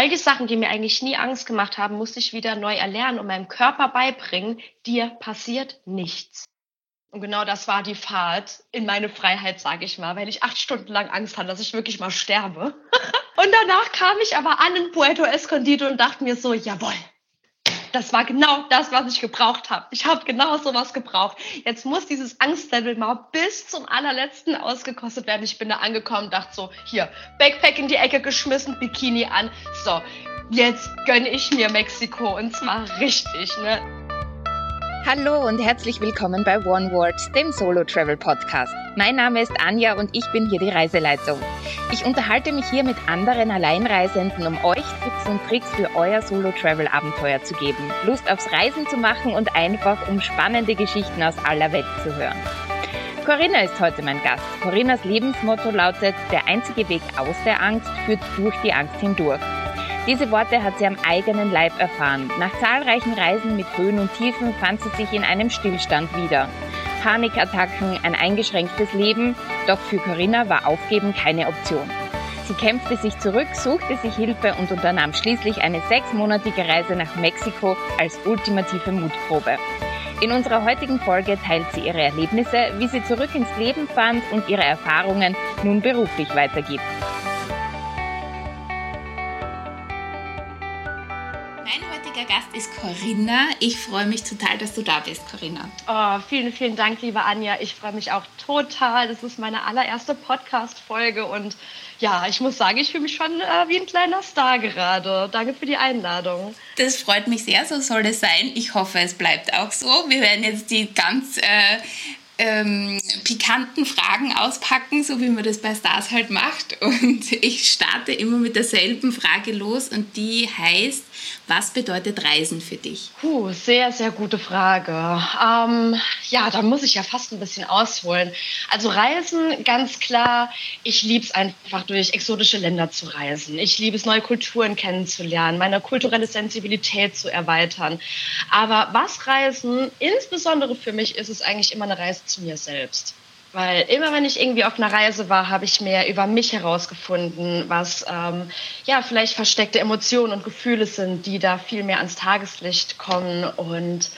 all die Sachen, die mir eigentlich nie Angst gemacht haben, musste ich wieder neu erlernen und meinem Körper beibringen, dir passiert nichts. Und genau das war die Fahrt in meine Freiheit, sage ich mal, weil ich acht Stunden lang Angst hatte, dass ich wirklich mal sterbe. und danach kam ich aber an in Puerto Escondido und dachte mir so, jawohl, das war genau das, was ich gebraucht habe. Ich habe genau sowas gebraucht. Jetzt muss dieses Angstlevel mal bis zum allerletzten ausgekostet werden. Ich bin da angekommen, dachte so, hier, Backpack in die Ecke geschmissen, Bikini an. So, jetzt gönne ich mir Mexiko und zwar richtig, ne? Hallo und herzlich willkommen bei One Word, dem Solo Travel Podcast. Mein Name ist Anja und ich bin hier die Reiseleitung. Ich unterhalte mich hier mit anderen Alleinreisenden, um euch Tipps und Tricks für euer Solo Travel Abenteuer zu geben, Lust aufs Reisen zu machen und einfach um spannende Geschichten aus aller Welt zu hören. Corinna ist heute mein Gast. Corinnas Lebensmotto lautet, der einzige Weg aus der Angst führt durch die Angst hindurch. Diese Worte hat sie am eigenen Leib erfahren. Nach zahlreichen Reisen mit Höhen und Tiefen fand sie sich in einem Stillstand wieder. Panikattacken, ein eingeschränktes Leben, doch für Corinna war Aufgeben keine Option. Sie kämpfte sich zurück, suchte sich Hilfe und unternahm schließlich eine sechsmonatige Reise nach Mexiko als ultimative Mutprobe. In unserer heutigen Folge teilt sie ihre Erlebnisse, wie sie zurück ins Leben fand und ihre Erfahrungen nun beruflich weitergibt. Ist Corinna. Ich freue mich total, dass du da bist, Corinna. Oh, vielen, vielen Dank, liebe Anja. Ich freue mich auch total. Das ist meine allererste Podcast-Folge und ja, ich muss sagen, ich fühle mich schon äh, wie ein kleiner Star gerade. Danke für die Einladung. Das freut mich sehr, so soll es sein. Ich hoffe, es bleibt auch so. Wir werden jetzt die ganz äh, ähm, pikanten Fragen auspacken, so wie man das bei Stars halt macht. Und ich starte immer mit derselben Frage los und die heißt, was bedeutet Reisen für dich? Puh, sehr, sehr gute Frage. Ähm, ja, da muss ich ja fast ein bisschen ausholen. Also Reisen, ganz klar, ich liebe es einfach durch exotische Länder zu reisen. Ich liebe es, neue Kulturen kennenzulernen, meine kulturelle Sensibilität zu erweitern. Aber was Reisen insbesondere für mich ist, ist eigentlich immer eine Reise zu mir selbst. Weil immer wenn ich irgendwie auf einer Reise war, habe ich mehr über mich herausgefunden, was ähm, ja vielleicht versteckte Emotionen und Gefühle sind, die da viel mehr ans Tageslicht kommen und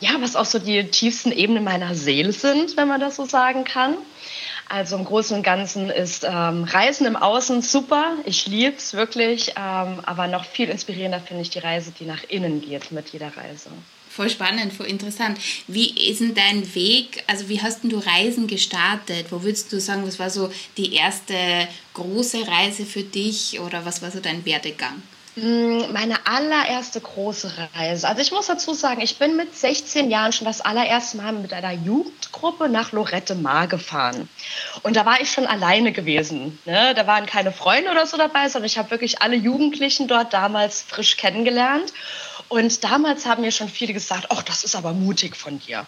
ja, was auch so die tiefsten Ebenen meiner Seele sind, wenn man das so sagen kann. Also im Großen und Ganzen ist ähm, Reisen im Außen super, ich liebe es wirklich, ähm, aber noch viel inspirierender finde ich die Reise, die nach innen geht mit jeder Reise. Voll spannend, voll interessant. Wie ist denn dein Weg, also wie hast du Reisen gestartet? Wo würdest du sagen, was war so die erste große Reise für dich oder was war so dein Werdegang? Mm, meine allererste große Reise. Also ich muss dazu sagen, ich bin mit 16 Jahren schon das allererste Mal mit einer Jugendgruppe nach Lorette Mar gefahren. Und da war ich schon alleine gewesen. Ne? Da waren keine Freunde oder so dabei, sondern ich habe wirklich alle Jugendlichen dort damals frisch kennengelernt. Und damals haben mir schon viele gesagt, ach, das ist aber mutig von dir.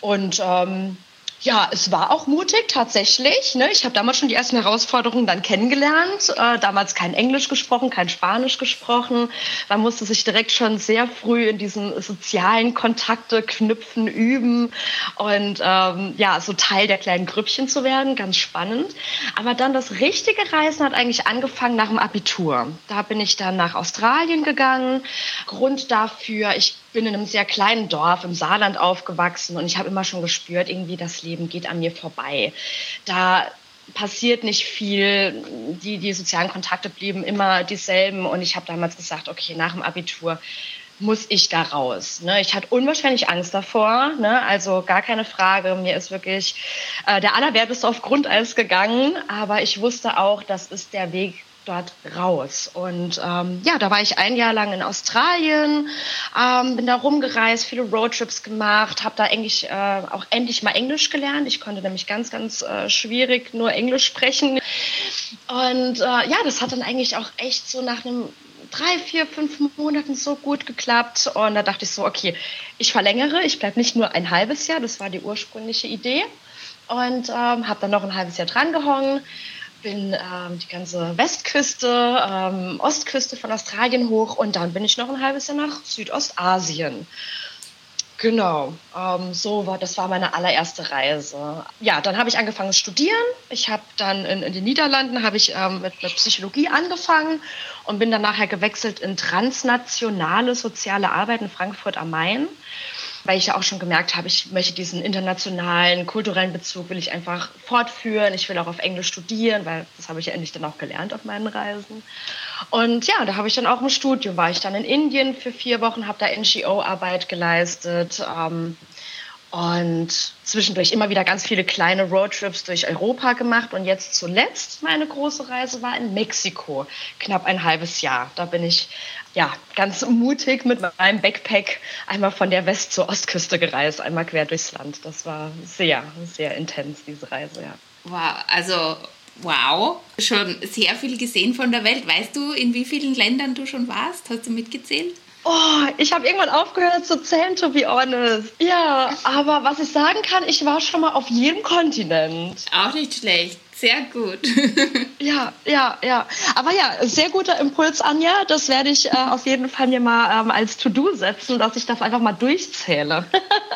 Und ähm, ja, es war auch mutig tatsächlich. Ne? Ich habe damals schon die ersten Herausforderungen dann kennengelernt. Äh, damals kein Englisch gesprochen, kein Spanisch gesprochen. Man musste sich direkt schon sehr früh in diesen sozialen Kontakte knüpfen, üben und ähm, ja, so Teil der kleinen Grüppchen zu werden. Ganz spannend. Aber dann das richtige Reisen hat eigentlich angefangen nach dem Abitur. Da bin ich dann nach Australien gegangen. Grund dafür, ich bin in einem sehr kleinen Dorf im Saarland aufgewachsen und ich habe immer schon gespürt, irgendwie das Leben geht an mir vorbei. Da passiert nicht viel, die, die sozialen Kontakte blieben immer dieselben und ich habe damals gesagt, okay, nach dem Abitur muss ich da raus. Ne? Ich hatte unwahrscheinlich Angst davor, ne? also gar keine Frage. Mir ist wirklich äh, der Allerwerteste auf Grundeis gegangen, aber ich wusste auch, das ist der Weg dort raus. Und ähm, ja, da war ich ein Jahr lang in Australien, ähm, bin da rumgereist, viele Roadtrips gemacht, habe da Englisch, äh, auch endlich mal Englisch gelernt. Ich konnte nämlich ganz, ganz äh, schwierig nur Englisch sprechen. Und äh, ja, das hat dann eigentlich auch echt so nach einem drei, vier, fünf Monaten so gut geklappt. Und da dachte ich so, okay, ich verlängere, ich bleibe nicht nur ein halbes Jahr, das war die ursprüngliche Idee. Und ähm, habe dann noch ein halbes Jahr drangehangen bin ähm, die ganze Westküste, ähm, Ostküste von Australien hoch und dann bin ich noch ein halbes Jahr nach Südostasien. Genau, ähm, so war das war meine allererste Reise. Ja, dann habe ich angefangen zu studieren. Ich habe dann in, in, den Niederlanden habe ich ähm, mit, mit, Psychologie angefangen und bin dann nachher gewechselt in transnationale soziale Arbeit in Frankfurt am Main weil ich ja auch schon gemerkt habe, ich möchte diesen internationalen, kulturellen Bezug will ich einfach fortführen. Ich will auch auf Englisch studieren, weil das habe ich ja endlich dann auch gelernt auf meinen Reisen. Und ja, da habe ich dann auch im Studium, war ich dann in Indien für vier Wochen, habe da NGO-Arbeit geleistet. Ähm, und zwischendurch immer wieder ganz viele kleine Roadtrips durch Europa gemacht. Und jetzt zuletzt meine große Reise war in Mexiko, knapp ein halbes Jahr. Da bin ich ja ganz mutig mit meinem Backpack einmal von der West- zur Ostküste gereist, einmal quer durchs Land. Das war sehr, sehr intens, diese Reise, ja. Wow, also wow, schon sehr viel gesehen von der Welt. Weißt du, in wie vielen Ländern du schon warst? Hast du mitgezählt? Oh, ich habe irgendwann aufgehört zu zählen, to be honest. Ja, aber was ich sagen kann, ich war schon mal auf jedem Kontinent. Auch nicht schlecht. Sehr gut. ja, ja, ja. Aber ja, sehr guter Impuls, Anja. Das werde ich äh, auf jeden Fall mir mal ähm, als To-Do setzen, dass ich das einfach mal durchzähle.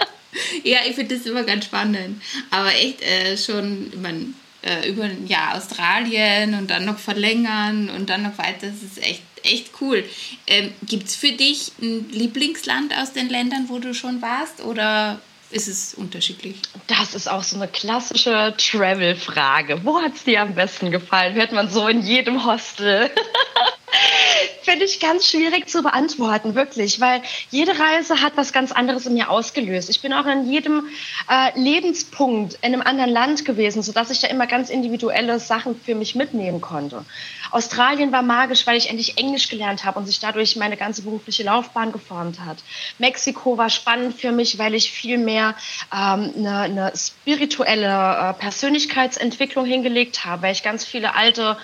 ja, ich finde das immer ganz spannend. Aber echt äh, schon, man, äh, über ein Jahr Australien und dann noch verlängern und dann noch weiter. Das ist echt echt cool. Ähm, Gibt es für dich ein Lieblingsland aus den Ländern, wo du schon warst oder ist es unterschiedlich? Das ist auch so eine klassische Travel-Frage. Wo hat es dir am besten gefallen? Hört man so in jedem Hostel. Finde ich ganz schwierig zu beantworten, wirklich, weil jede Reise hat was ganz anderes in mir ausgelöst. Ich bin auch in jedem äh, Lebenspunkt in einem anderen Land gewesen, sodass ich da immer ganz individuelle Sachen für mich mitnehmen konnte. Australien war magisch, weil ich endlich Englisch gelernt habe und sich dadurch meine ganze berufliche Laufbahn geformt hat. Mexiko war spannend für mich, weil ich viel mehr ähm, eine, eine spirituelle äh, Persönlichkeitsentwicklung hingelegt habe, weil ich ganz viele alte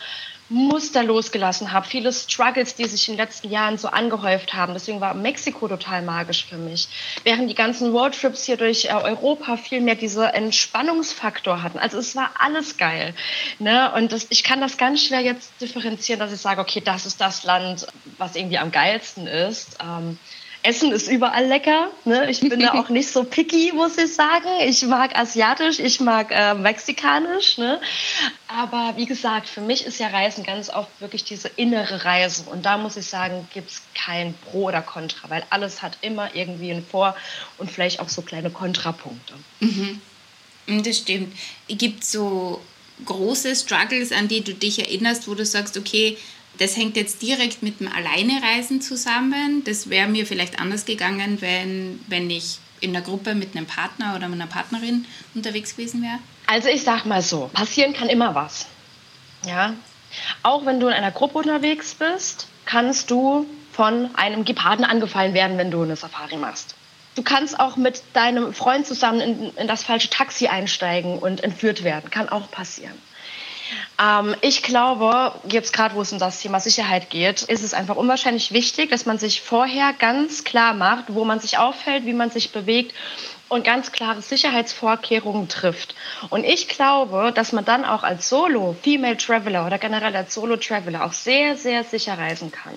Muster losgelassen habe, viele Struggles, die sich in den letzten Jahren so angehäuft haben. Deswegen war Mexiko total magisch für mich. Während die ganzen Roadtrips hier durch äh, Europa viel mehr diese Entspannungsfaktor hatten. Also es war alles geil. Ne? Und das, ich kann das ganz schwer jetzt differenzieren, dass ich sage, okay, das ist das Land, was irgendwie am geilsten ist. Ähm, Essen ist überall lecker. Ne? Ich bin da auch nicht so picky, muss ich sagen. Ich mag asiatisch, ich mag äh, mexikanisch. Ne? Aber wie gesagt, für mich ist ja Reisen ganz oft wirklich diese innere Reise. Und da muss ich sagen, gibt es kein Pro oder Contra, weil alles hat immer irgendwie ein Vor- und vielleicht auch so kleine Kontrapunkte. Mhm. Das stimmt. Gibt es so große Struggles, an die du dich erinnerst, wo du sagst, okay, das hängt jetzt direkt mit dem Alleinereisen zusammen. Das wäre mir vielleicht anders gegangen, wenn, wenn ich in der Gruppe mit einem Partner oder mit einer Partnerin unterwegs gewesen wäre. Also ich sag mal so, passieren kann immer was. Ja. Auch wenn du in einer Gruppe unterwegs bist, kannst du von einem Geparden angefallen werden, wenn du eine Safari machst. Du kannst auch mit deinem Freund zusammen in, in das falsche Taxi einsteigen und entführt werden. Kann auch passieren. Ähm, ich glaube, jetzt gerade wo es um das Thema Sicherheit geht, ist es einfach unwahrscheinlich wichtig, dass man sich vorher ganz klar macht, wo man sich aufhält, wie man sich bewegt und ganz klare Sicherheitsvorkehrungen trifft. Und ich glaube, dass man dann auch als Solo, Female Traveler oder generell als Solo Traveler auch sehr, sehr sicher reisen kann.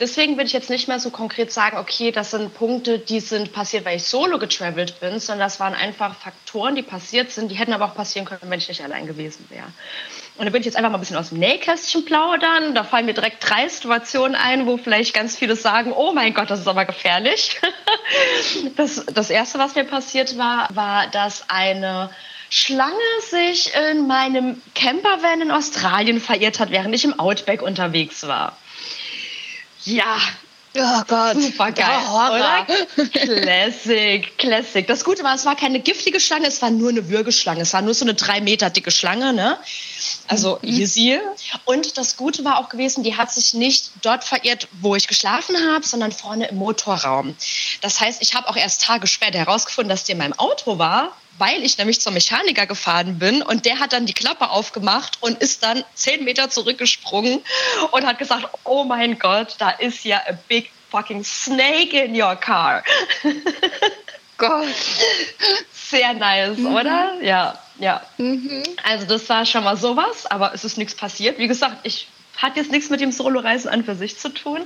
Deswegen würde ich jetzt nicht mehr so konkret sagen, okay, das sind Punkte, die sind passiert, weil ich solo getravelt bin, sondern das waren einfach Faktoren, die passiert sind, die hätten aber auch passieren können, wenn ich nicht allein gewesen wäre. Und da bin ich jetzt einfach mal ein bisschen aus dem Nähkästchen plaudern. Da fallen mir direkt drei Situationen ein, wo vielleicht ganz viele sagen, oh mein Gott, das ist aber gefährlich. Das, das Erste, was mir passiert war, war, dass eine Schlange sich in meinem Campervan in Australien verirrt hat, während ich im Outback unterwegs war. Ja, Oh Gott. Super geil, oder? Classic, Classic. Das Gute war, es war keine giftige Schlange, es war nur eine Würgeschlange. Es war nur so eine drei Meter dicke Schlange, ne? Also mhm. easy. Und das Gute war auch gewesen, die hat sich nicht dort verirrt, wo ich geschlafen habe, sondern vorne im Motorraum. Das heißt, ich habe auch erst Tage später herausgefunden, dass die in meinem Auto war weil ich nämlich zum Mechaniker gefahren bin und der hat dann die Klappe aufgemacht und ist dann zehn Meter zurückgesprungen und hat gesagt, oh mein Gott, da ist ja a big fucking snake in your car. Gott. Sehr nice, mhm. oder? Ja, ja. Mhm. Also das war schon mal sowas, aber es ist nichts passiert. Wie gesagt, ich hat jetzt nichts mit dem Solo-Reisen an für sich zu tun.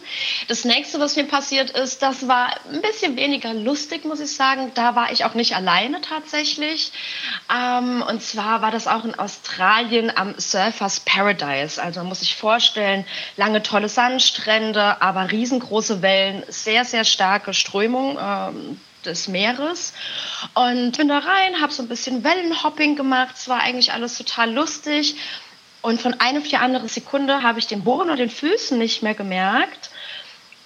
Das nächste, was mir passiert ist, das war ein bisschen weniger lustig, muss ich sagen. Da war ich auch nicht alleine tatsächlich. Ähm, und zwar war das auch in Australien am Surfers Paradise. Also man muss sich vorstellen, lange tolle Sandstrände, aber riesengroße Wellen, sehr, sehr starke Strömung. Ähm, des Meeres und bin da rein, habe so ein bisschen Wellenhopping gemacht. Es war eigentlich alles total lustig. Und von einer auf die andere Sekunde habe ich den Boden und den Füßen nicht mehr gemerkt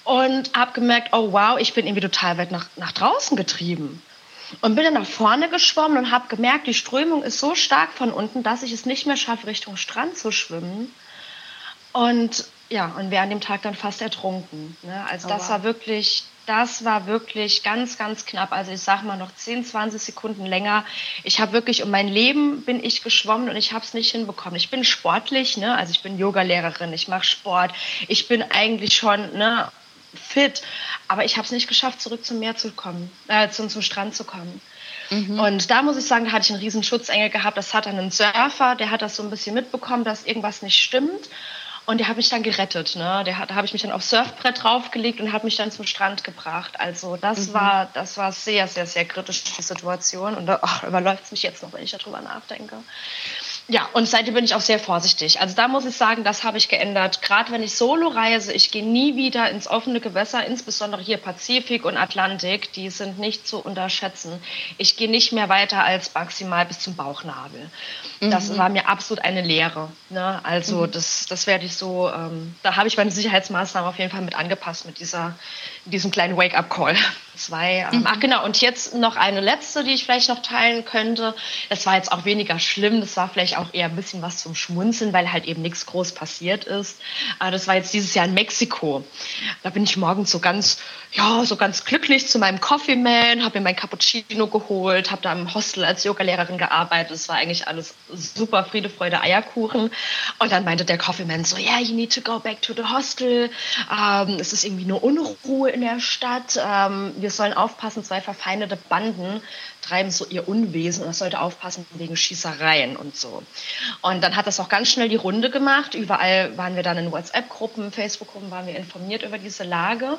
und habe gemerkt, oh wow, ich bin irgendwie total weit nach, nach draußen getrieben. Und bin dann nach vorne geschwommen und habe gemerkt, die Strömung ist so stark von unten, dass ich es nicht mehr schaffe, Richtung Strand zu schwimmen. Und ja, und wäre an dem Tag dann fast ertrunken. Ne? Also oh, das wow. war wirklich das war wirklich ganz, ganz knapp. Also ich sage mal noch 10, 20 Sekunden länger. Ich habe wirklich um mein Leben bin ich geschwommen und ich habe es nicht hinbekommen. Ich bin sportlich, ne? also ich bin Yogalehrerin, ich mache Sport, ich bin eigentlich schon ne, fit, aber ich habe es nicht geschafft, zurück zum Meer zu kommen, äh, zum, zum Strand zu kommen. Mhm. Und da muss ich sagen, da hatte ich einen riesen Schutzengel gehabt. Das hat dann ein Surfer, der hat das so ein bisschen mitbekommen, dass irgendwas nicht stimmt. Und der hat mich dann gerettet. Ne? Der hat, da habe ich mich dann aufs Surfbrett draufgelegt und hat mich dann zum Strand gebracht. Also das mhm. war, das war sehr, sehr, sehr kritisch die Situation. Und da oh, überläuft es mich jetzt noch, wenn ich darüber nachdenke. Ja, und seitdem bin ich auch sehr vorsichtig. Also da muss ich sagen, das habe ich geändert. Gerade wenn ich solo reise, ich gehe nie wieder ins offene Gewässer, insbesondere hier Pazifik und Atlantik, die sind nicht zu unterschätzen. Ich gehe nicht mehr weiter als maximal bis zum Bauchnabel. Mhm. Das war mir absolut eine Lehre. Ne? Also mhm. das, das werde ich so, ähm, da habe ich meine Sicherheitsmaßnahmen auf jeden Fall mit angepasst mit dieser, diesem kleinen Wake-up-Call. Zwei. Ähm, mhm. Ach genau, und jetzt noch eine letzte, die ich vielleicht noch teilen könnte. Das war jetzt auch weniger schlimm, das war vielleicht auch eher ein bisschen was zum Schmunzeln, weil halt eben nichts groß passiert ist. Äh, das war jetzt dieses Jahr in Mexiko. Da bin ich morgens so ganz, ja, so ganz glücklich zu meinem Coffee Man, habe mir mein Cappuccino geholt, habe da im Hostel als Yogalehrerin gearbeitet. Es war eigentlich alles super Friede, Freude, Eierkuchen. Und dann meinte der Coffee Man so, yeah, you need to go back to the hostel. Ähm, es ist irgendwie eine Unruhe in der Stadt. Ähm, wir sollen aufpassen, zwei verfeindete Banden treiben so ihr Unwesen und das sollte aufpassen wegen Schießereien und so. Und dann hat das auch ganz schnell die Runde gemacht. Überall waren wir dann in WhatsApp-Gruppen, Facebook-Gruppen waren wir informiert über diese Lage.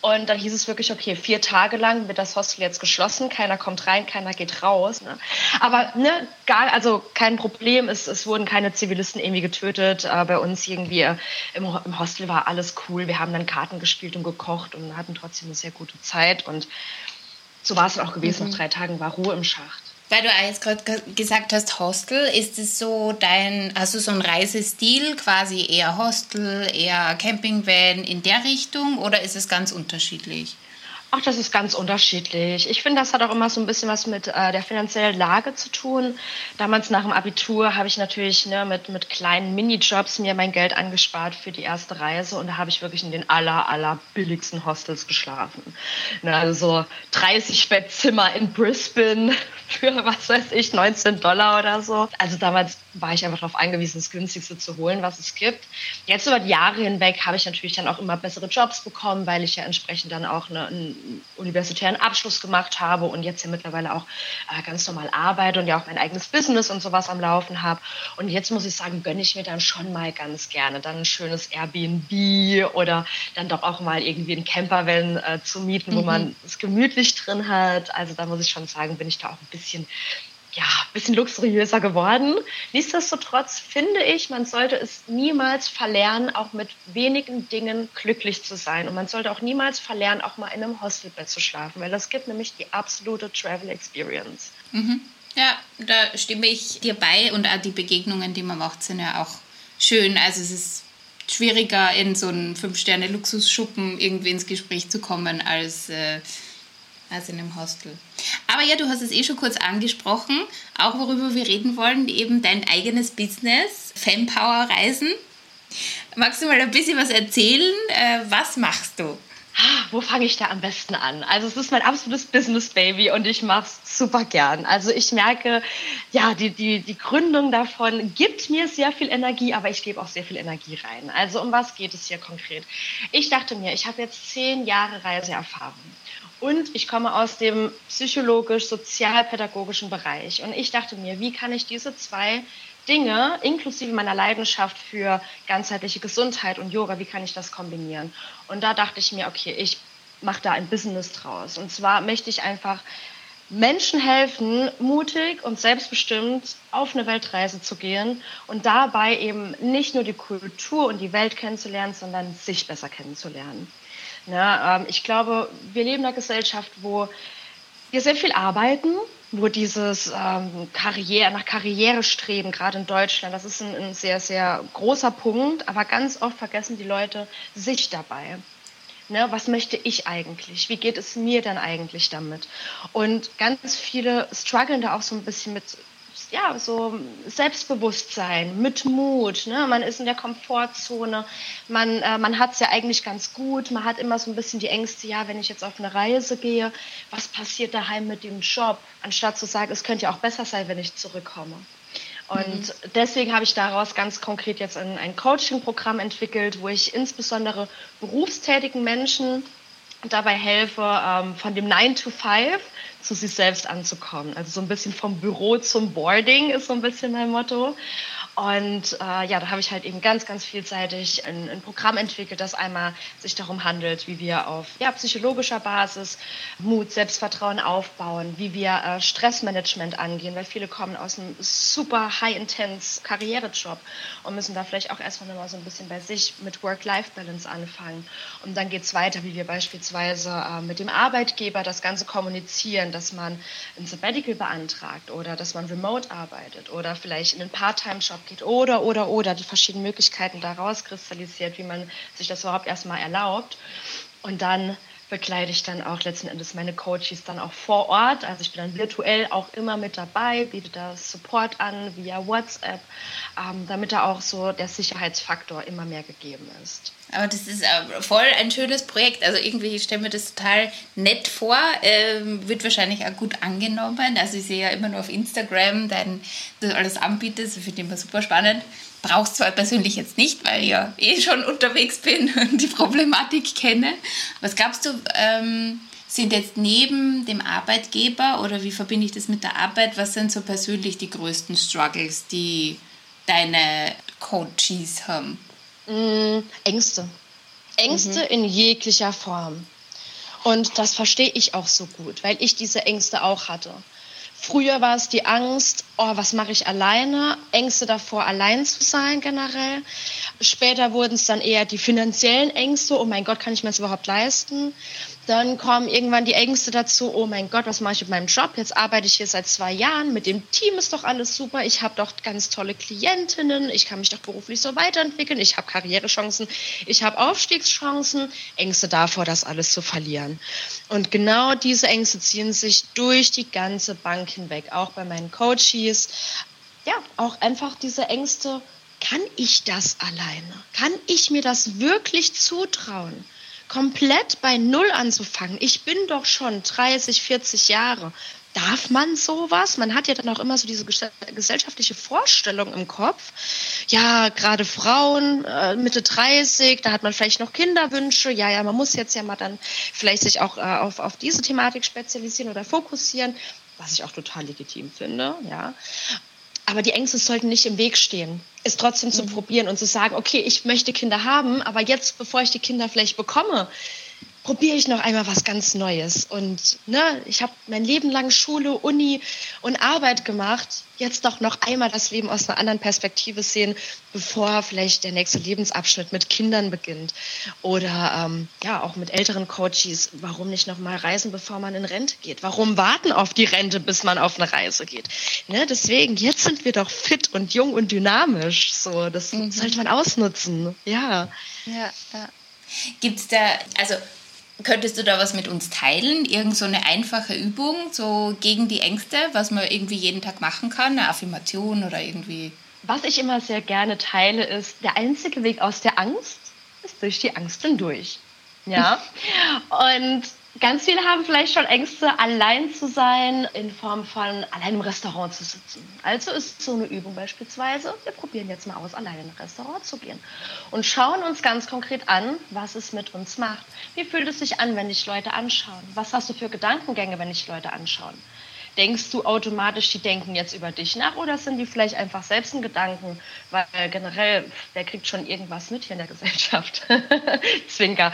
Und dann hieß es wirklich, okay, vier Tage lang wird das Hostel jetzt geschlossen, keiner kommt rein, keiner geht raus. Ne? Aber ne, gar, also kein Problem, es, es wurden keine Zivilisten irgendwie getötet. Äh, bei uns irgendwie im, im Hostel war alles cool. Wir haben dann Karten gespielt und gekocht und hatten trotzdem eine sehr gute Zeit. Und so war es auch gewesen. Mhm. Nach drei Tagen war Ruhe im Schacht. Weil du jetzt gerade gesagt hast, Hostel, ist es so dein, hast du so einen Reisestil, quasi eher Hostel, eher Campingvan in der Richtung oder ist es ganz unterschiedlich? Ach, das ist ganz unterschiedlich. Ich finde, das hat auch immer so ein bisschen was mit äh, der finanziellen Lage zu tun. Damals nach dem Abitur habe ich natürlich ne, mit, mit kleinen Minijobs mir mein Geld angespart für die erste Reise und da habe ich wirklich in den aller, aller billigsten Hostels geschlafen. Ne, also so 30 Bettzimmer in Brisbane für, was weiß ich, 19 Dollar oder so. Also damals war ich einfach darauf angewiesen, das günstigste zu holen, was es gibt. Jetzt über die Jahre hinweg habe ich natürlich dann auch immer bessere Jobs bekommen, weil ich ja entsprechend dann auch eine, eine universitären Abschluss gemacht habe und jetzt ja mittlerweile auch äh, ganz normal arbeite und ja auch mein eigenes Business und sowas am Laufen habe. Und jetzt muss ich sagen, gönne ich mir dann schon mal ganz gerne dann ein schönes Airbnb oder dann doch auch mal irgendwie einen Campervan äh, zu mieten, wo mhm. man es gemütlich drin hat. Also da muss ich schon sagen, bin ich da auch ein bisschen ja, ein bisschen luxuriöser geworden. Nichtsdestotrotz finde ich, man sollte es niemals verlernen, auch mit wenigen Dingen glücklich zu sein. Und man sollte auch niemals verlernen, auch mal in einem Hostelbett zu schlafen, weil das gibt nämlich die absolute Travel Experience. Mhm. Ja, da stimme ich dir bei und auch die Begegnungen, die man macht, sind ja auch schön. Also es ist schwieriger, in so einen Fünf-Sterne-Luxusschuppen irgendwie ins Gespräch zu kommen, als äh, als in einem Hostel. Aber ja, du hast es eh schon kurz angesprochen, auch worüber wir reden wollen, eben dein eigenes Business, Fempower Reisen. Magst du mal ein bisschen was erzählen? Äh, was machst du? Wo fange ich da am besten an? Also es ist mein absolutes Business Baby und ich mache es super gern. Also ich merke, ja, die, die, die Gründung davon gibt mir sehr viel Energie, aber ich gebe auch sehr viel Energie rein. Also um was geht es hier konkret? Ich dachte mir, ich habe jetzt zehn Jahre Reiseerfahrung und ich komme aus dem psychologisch-sozialpädagogischen Bereich. Und ich dachte mir, wie kann ich diese zwei Dinge, inklusive meiner Leidenschaft für ganzheitliche Gesundheit und Yoga, wie kann ich das kombinieren? Und da dachte ich mir, okay, ich mache da ein Business draus. Und zwar möchte ich einfach Menschen helfen, mutig und selbstbestimmt auf eine Weltreise zu gehen und dabei eben nicht nur die Kultur und die Welt kennenzulernen, sondern sich besser kennenzulernen. Ja, ähm, ich glaube, wir leben in einer Gesellschaft, wo wir sehr viel arbeiten, wo dieses ähm, Karriere, nach Karriere streben, gerade in Deutschland, das ist ein, ein sehr, sehr großer Punkt, aber ganz oft vergessen die Leute sich dabei. Ne, was möchte ich eigentlich? Wie geht es mir dann eigentlich damit? Und ganz viele strugglen da auch so ein bisschen mit ja, so Selbstbewusstsein, mit Mut. Ne? Man ist in der Komfortzone, man, äh, man hat es ja eigentlich ganz gut, man hat immer so ein bisschen die Ängste, ja, wenn ich jetzt auf eine Reise gehe, was passiert daheim mit dem Job? Anstatt zu sagen, es könnte ja auch besser sein, wenn ich zurückkomme. Und mhm. deswegen habe ich daraus ganz konkret jetzt ein, ein Coaching-Programm entwickelt, wo ich insbesondere berufstätigen Menschen dabei helfe, ähm, von dem 9 to 5 zu sich selbst anzukommen. Also so ein bisschen vom Büro zum Boarding ist so ein bisschen mein Motto. Und äh, ja, da habe ich halt eben ganz, ganz vielseitig ein, ein, Programm entwickelt, das einmal sich darum handelt, wie wir auf ja, psychologischer Basis Mut, Selbstvertrauen aufbauen, wie wir äh, Stressmanagement angehen, weil viele kommen aus einem super high-intense Karrierejob und müssen da vielleicht auch erstmal nochmal so ein bisschen bei sich mit Work-Life-Balance anfangen. Und dann geht es weiter, wie wir beispielsweise äh, mit dem Arbeitgeber das Ganze kommunizieren, dass man ein Sabbatical beantragt oder dass man remote arbeitet oder vielleicht in einen Part-Time-Job geht oder, oder, oder die verschiedenen Möglichkeiten daraus kristallisiert, wie man sich das überhaupt erstmal erlaubt. Und dann begleite ich dann auch letzten Endes meine Coaches dann auch vor Ort. Also ich bin dann virtuell auch immer mit dabei, biete da Support an via WhatsApp, ähm, damit da auch so der Sicherheitsfaktor immer mehr gegeben ist. Aber das ist äh, voll ein schönes Projekt. Also irgendwie stelle mir das total nett vor. Ähm, wird wahrscheinlich auch gut angenommen. Also ich sehe ja immer nur auf Instagram, dein, das alles anbietest. Ich finde immer super spannend brauchst zwar persönlich jetzt nicht, weil ich ja eh schon unterwegs bin und die Problematik kenne. Was glaubst du, ähm, sind jetzt neben dem Arbeitgeber oder wie verbinde ich das mit der Arbeit, was sind so persönlich die größten Struggles, die deine Coaches haben? Mm, Ängste. Ängste mhm. in jeglicher Form. Und das verstehe ich auch so gut, weil ich diese Ängste auch hatte. Früher war es die Angst, oh, was mache ich alleine? Ängste davor, allein zu sein generell. Später wurden es dann eher die finanziellen Ängste, oh mein Gott, kann ich mir das überhaupt leisten? Dann kommen irgendwann die Ängste dazu, oh mein Gott, was mache ich mit meinem Job? Jetzt arbeite ich hier seit zwei Jahren, mit dem Team ist doch alles super, ich habe doch ganz tolle Klientinnen, ich kann mich doch beruflich so weiterentwickeln, ich habe Karrierechancen, ich habe Aufstiegschancen, Ängste davor, das alles zu verlieren. Und genau diese Ängste ziehen sich durch die ganze Bank hinweg, auch bei meinen Coaches. Ja, auch einfach diese Ängste, kann ich das alleine? Kann ich mir das wirklich zutrauen? Komplett bei Null anzufangen. Ich bin doch schon 30, 40 Jahre. Darf man sowas? Man hat ja dann auch immer so diese gesellschaftliche Vorstellung im Kopf. Ja, gerade Frauen, äh, Mitte 30, da hat man vielleicht noch Kinderwünsche. Ja, ja, man muss jetzt ja mal dann vielleicht sich auch äh, auf, auf diese Thematik spezialisieren oder fokussieren, was ich auch total legitim finde, ja. Aber die Ängste sollten nicht im Weg stehen, es trotzdem mhm. zu probieren und zu sagen, okay, ich möchte Kinder haben, aber jetzt, bevor ich die Kinder vielleicht bekomme, probiere ich noch einmal was ganz Neues. Und ne, ich habe mein Leben lang Schule, Uni und Arbeit gemacht. Jetzt doch noch einmal das Leben aus einer anderen Perspektive sehen, bevor vielleicht der nächste Lebensabschnitt mit Kindern beginnt. Oder ähm, ja, auch mit älteren Coaches. Warum nicht noch mal reisen, bevor man in Rente geht? Warum warten auf die Rente, bis man auf eine Reise geht? Ne, deswegen, jetzt sind wir doch fit und jung und dynamisch. So, das mhm. sollte man ausnutzen. Ja. Ja, ja. Gibt es da, also Könntest du da was mit uns teilen? Irgend so eine einfache Übung, so gegen die Ängste, was man irgendwie jeden Tag machen kann, eine Affirmation oder irgendwie? Was ich immer sehr gerne teile, ist, der einzige Weg aus der Angst ist durch die Angst hindurch. Ja. Und Ganz viele haben vielleicht schon Ängste, allein zu sein, in Form von allein im Restaurant zu sitzen. Also ist so eine Übung beispielsweise, wir probieren jetzt mal aus, allein in ein Restaurant zu gehen und schauen uns ganz konkret an, was es mit uns macht. Wie fühlt es sich an, wenn dich Leute anschauen? Was hast du für Gedankengänge, wenn dich Leute anschauen? Denkst du automatisch, die denken jetzt über dich nach oder sind die vielleicht einfach selbst ein Gedanken? Weil generell, wer kriegt schon irgendwas mit hier in der Gesellschaft? Zwinker.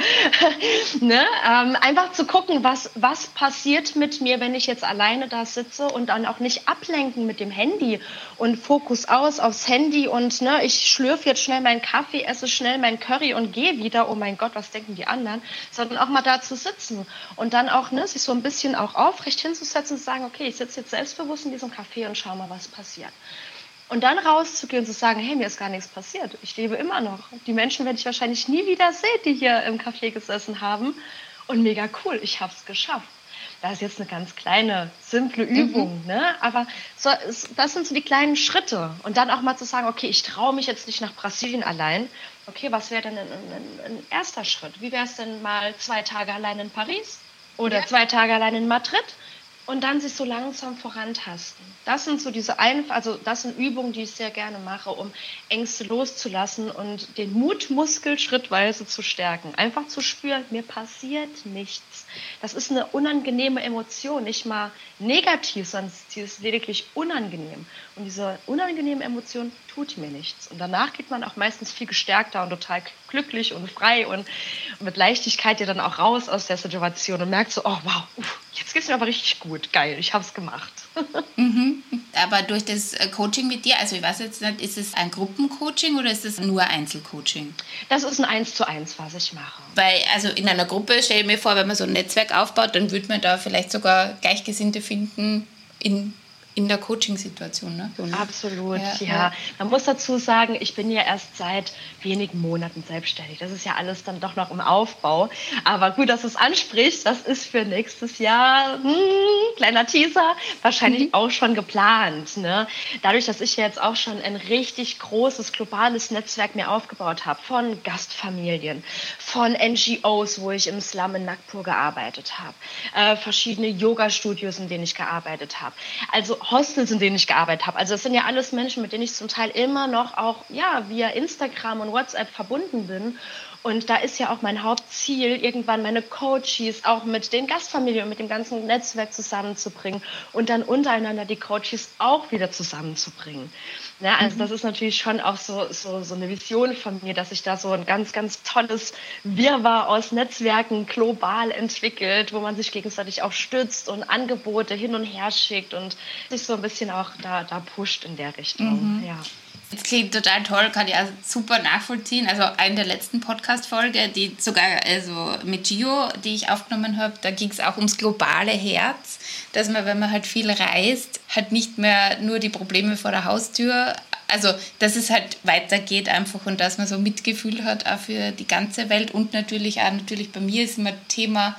ne? ähm, einfach zu gucken, was, was passiert mit mir, wenn ich jetzt alleine da sitze und dann auch nicht ablenken mit dem Handy und Fokus aus aufs Handy und ne, ich schlürfe jetzt schnell meinen Kaffee, esse schnell mein Curry und gehe wieder. Oh mein Gott, was denken die anderen? Sondern auch mal da zu sitzen und dann auch ne, sich so ein bisschen auch aufrecht hinzusetzen und zu sagen, okay, ich sitze jetzt selbstbewusst in diesem Café und schau mal, was passiert. Und dann rauszugehen und zu sagen, hey, mir ist gar nichts passiert. Ich lebe immer noch. Die Menschen werde ich wahrscheinlich nie wieder sehen, die hier im Café gesessen haben. Und mega cool, ich habe es geschafft. Das ist jetzt eine ganz kleine, simple mhm. Übung, mhm. ne? aber so, das sind so die kleinen Schritte. Und dann auch mal zu sagen, okay, ich traue mich jetzt nicht nach Brasilien allein. Okay, was wäre denn ein, ein, ein, erster Schritt? Wie wäre es denn mal zwei Tage allein in Paris oder ja. zwei Tage allein in Madrid? Und dann sich so langsam vorantasten. Das sind so diese Einf also das sind Übungen, die ich sehr gerne mache, um Ängste loszulassen und den Mutmuskel schrittweise zu stärken. Einfach zu spüren, mir passiert nichts. Das ist eine unangenehme Emotion, nicht mal negativ, sondern sie ist lediglich unangenehm. Und diese unangenehme Emotion tut mir nichts. Und danach geht man auch meistens viel gestärkter und total glücklich und frei und mit Leichtigkeit ja dann auch raus aus der Situation und merkt so, oh wow, jetzt geht es mir aber richtig gut, geil, ich habe es gemacht. Mhm. Aber durch das äh, Coaching mit dir, also ich weiß jetzt nicht, ist es ein Gruppencoaching oder ist es nur Einzelcoaching? Das ist ein Eins zu eins, was ich mache. Weil, also in einer Gruppe stelle ich mir vor, wenn man so ein Netzwerk aufbaut, dann würde man da vielleicht sogar Gleichgesinnte finden in in der Coaching-Situation. Ne? Absolut, ja, ja. Man muss dazu sagen, ich bin ja erst seit wenigen Monaten selbstständig. Das ist ja alles dann doch noch im Aufbau. Aber gut, dass du es ansprichst, das ist für nächstes Jahr, hm, kleiner Teaser, wahrscheinlich mhm. auch schon geplant. Ne? Dadurch, dass ich jetzt auch schon ein richtig großes globales Netzwerk mir aufgebaut habe von Gastfamilien, von NGOs, wo ich im Slum in Nagpur gearbeitet habe, äh, verschiedene Yoga-Studios, in denen ich gearbeitet habe. Also Hostels, in denen ich gearbeitet habe. Also das sind ja alles Menschen, mit denen ich zum Teil immer noch auch ja, via Instagram und WhatsApp verbunden bin. Und da ist ja auch mein Hauptziel, irgendwann meine Coaches auch mit den Gastfamilien und mit dem ganzen Netzwerk zusammenzubringen und dann untereinander die Coaches auch wieder zusammenzubringen. Ja, also mhm. das ist natürlich schon auch so, so, so eine Vision von mir, dass sich da so ein ganz, ganz tolles Wirrwarr aus Netzwerken global entwickelt, wo man sich gegenseitig auch stützt und Angebote hin und her schickt und sich so ein bisschen auch da, da pusht in der Richtung. Mhm. Ja. Das klingt total toll, kann ich auch super nachvollziehen. Also eine der letzten Podcast-Folge, die sogar also mit Gio, die ich aufgenommen habe, da ging es auch ums globale Herz, dass man, wenn man halt viel reist, halt nicht mehr nur die Probleme vor der Haustür, also dass es halt weitergeht einfach und dass man so Mitgefühl hat auch für die ganze Welt und natürlich auch natürlich bei mir ist immer Thema,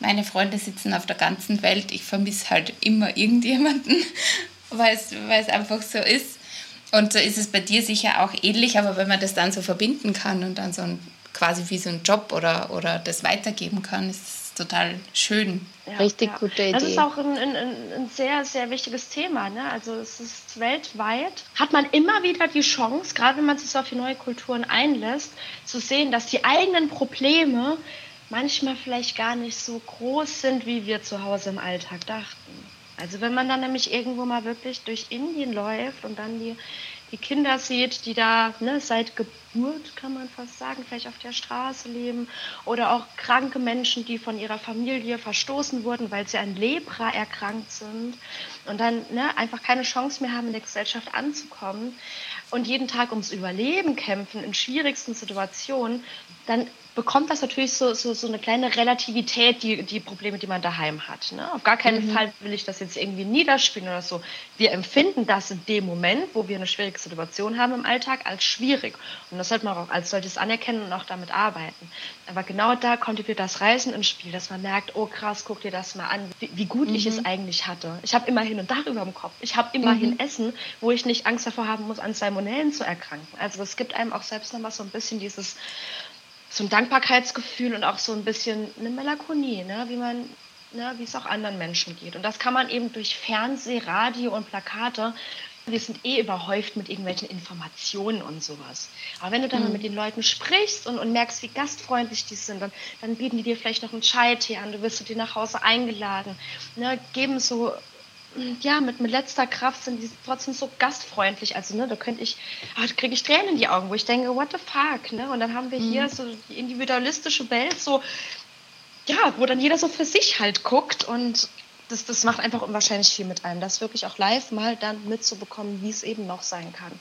meine Freunde sitzen auf der ganzen Welt, ich vermisse halt immer irgendjemanden, weil es einfach so ist. Und so ist es bei dir sicher auch ähnlich, aber wenn man das dann so verbinden kann und dann so ein, quasi wie so ein Job oder, oder das weitergeben kann, ist es total schön. Ja, Richtig ja. gute Idee. Das ist auch ein, ein, ein, sehr, sehr wichtiges Thema. Ne? Also es ist weltweit, hat man immer wieder die Chance, gerade wenn man sich so auf die neue Kulturen einlässt, zu sehen, dass die eigenen Probleme manchmal vielleicht gar nicht so groß sind, wie wir zu Hause im Alltag dachten. Also wenn man dann nämlich irgendwo mal wirklich durch Indien läuft und dann die, die Kinder sieht, die da ne, seit Geburt, kann man fast sagen, vielleicht auf der Straße leben oder auch kranke Menschen, die von ihrer Familie verstoßen wurden, weil sie an Lepra erkrankt sind und dann ne, einfach keine Chance mehr haben, in der Gesellschaft anzukommen und jeden Tag ums Überleben kämpfen in schwierigsten Situationen, dann bekommt das natürlich so, so, so eine kleine Relativität, die, die Probleme, die man daheim hat. Ne? Auf gar keinen mhm. Fall will ich das jetzt irgendwie niederspielen oder so. Wir empfinden das in dem Moment, wo wir eine schwierige Situation haben im Alltag, als schwierig. Und das sollte man auch als solches anerkennen und auch damit arbeiten. Aber genau da kommt wieder das Reisen ins Spiel, dass man merkt, oh krass, guck dir das mal an, wie, wie gut mhm. ich es mhm. eigentlich hatte. Ich habe immerhin ein Dach über dem Kopf. Ich habe immerhin mhm. Essen, wo ich nicht Angst davor haben muss, an Salmonellen zu erkranken. Also es gibt einem auch selbst nochmal so ein bisschen dieses so ein Dankbarkeitsgefühl und auch so ein bisschen eine Melancholie, ne? wie man, ne? wie es auch anderen Menschen geht. Und das kann man eben durch Fernseh, Radio und Plakate wir sind eh überhäuft mit irgendwelchen Informationen und sowas. Aber wenn du dann mhm. mit den Leuten sprichst und, und merkst, wie gastfreundlich die sind, dann, dann bieten die dir vielleicht noch einen Chai-Tee an, du wirst zu dir nach Hause eingeladen, ne, geben so ja, mit, mit letzter Kraft sind die trotzdem so gastfreundlich. Also, ne, da könnte ich, ah, da kriege ich Tränen in die Augen, wo ich denke, what the fuck, ne? Und dann haben wir hier mhm. so die individualistische Welt, so, ja, wo dann jeder so für sich halt guckt und das, das macht einfach unwahrscheinlich viel mit einem, das wirklich auch live mal dann mitzubekommen, wie es eben noch sein kann.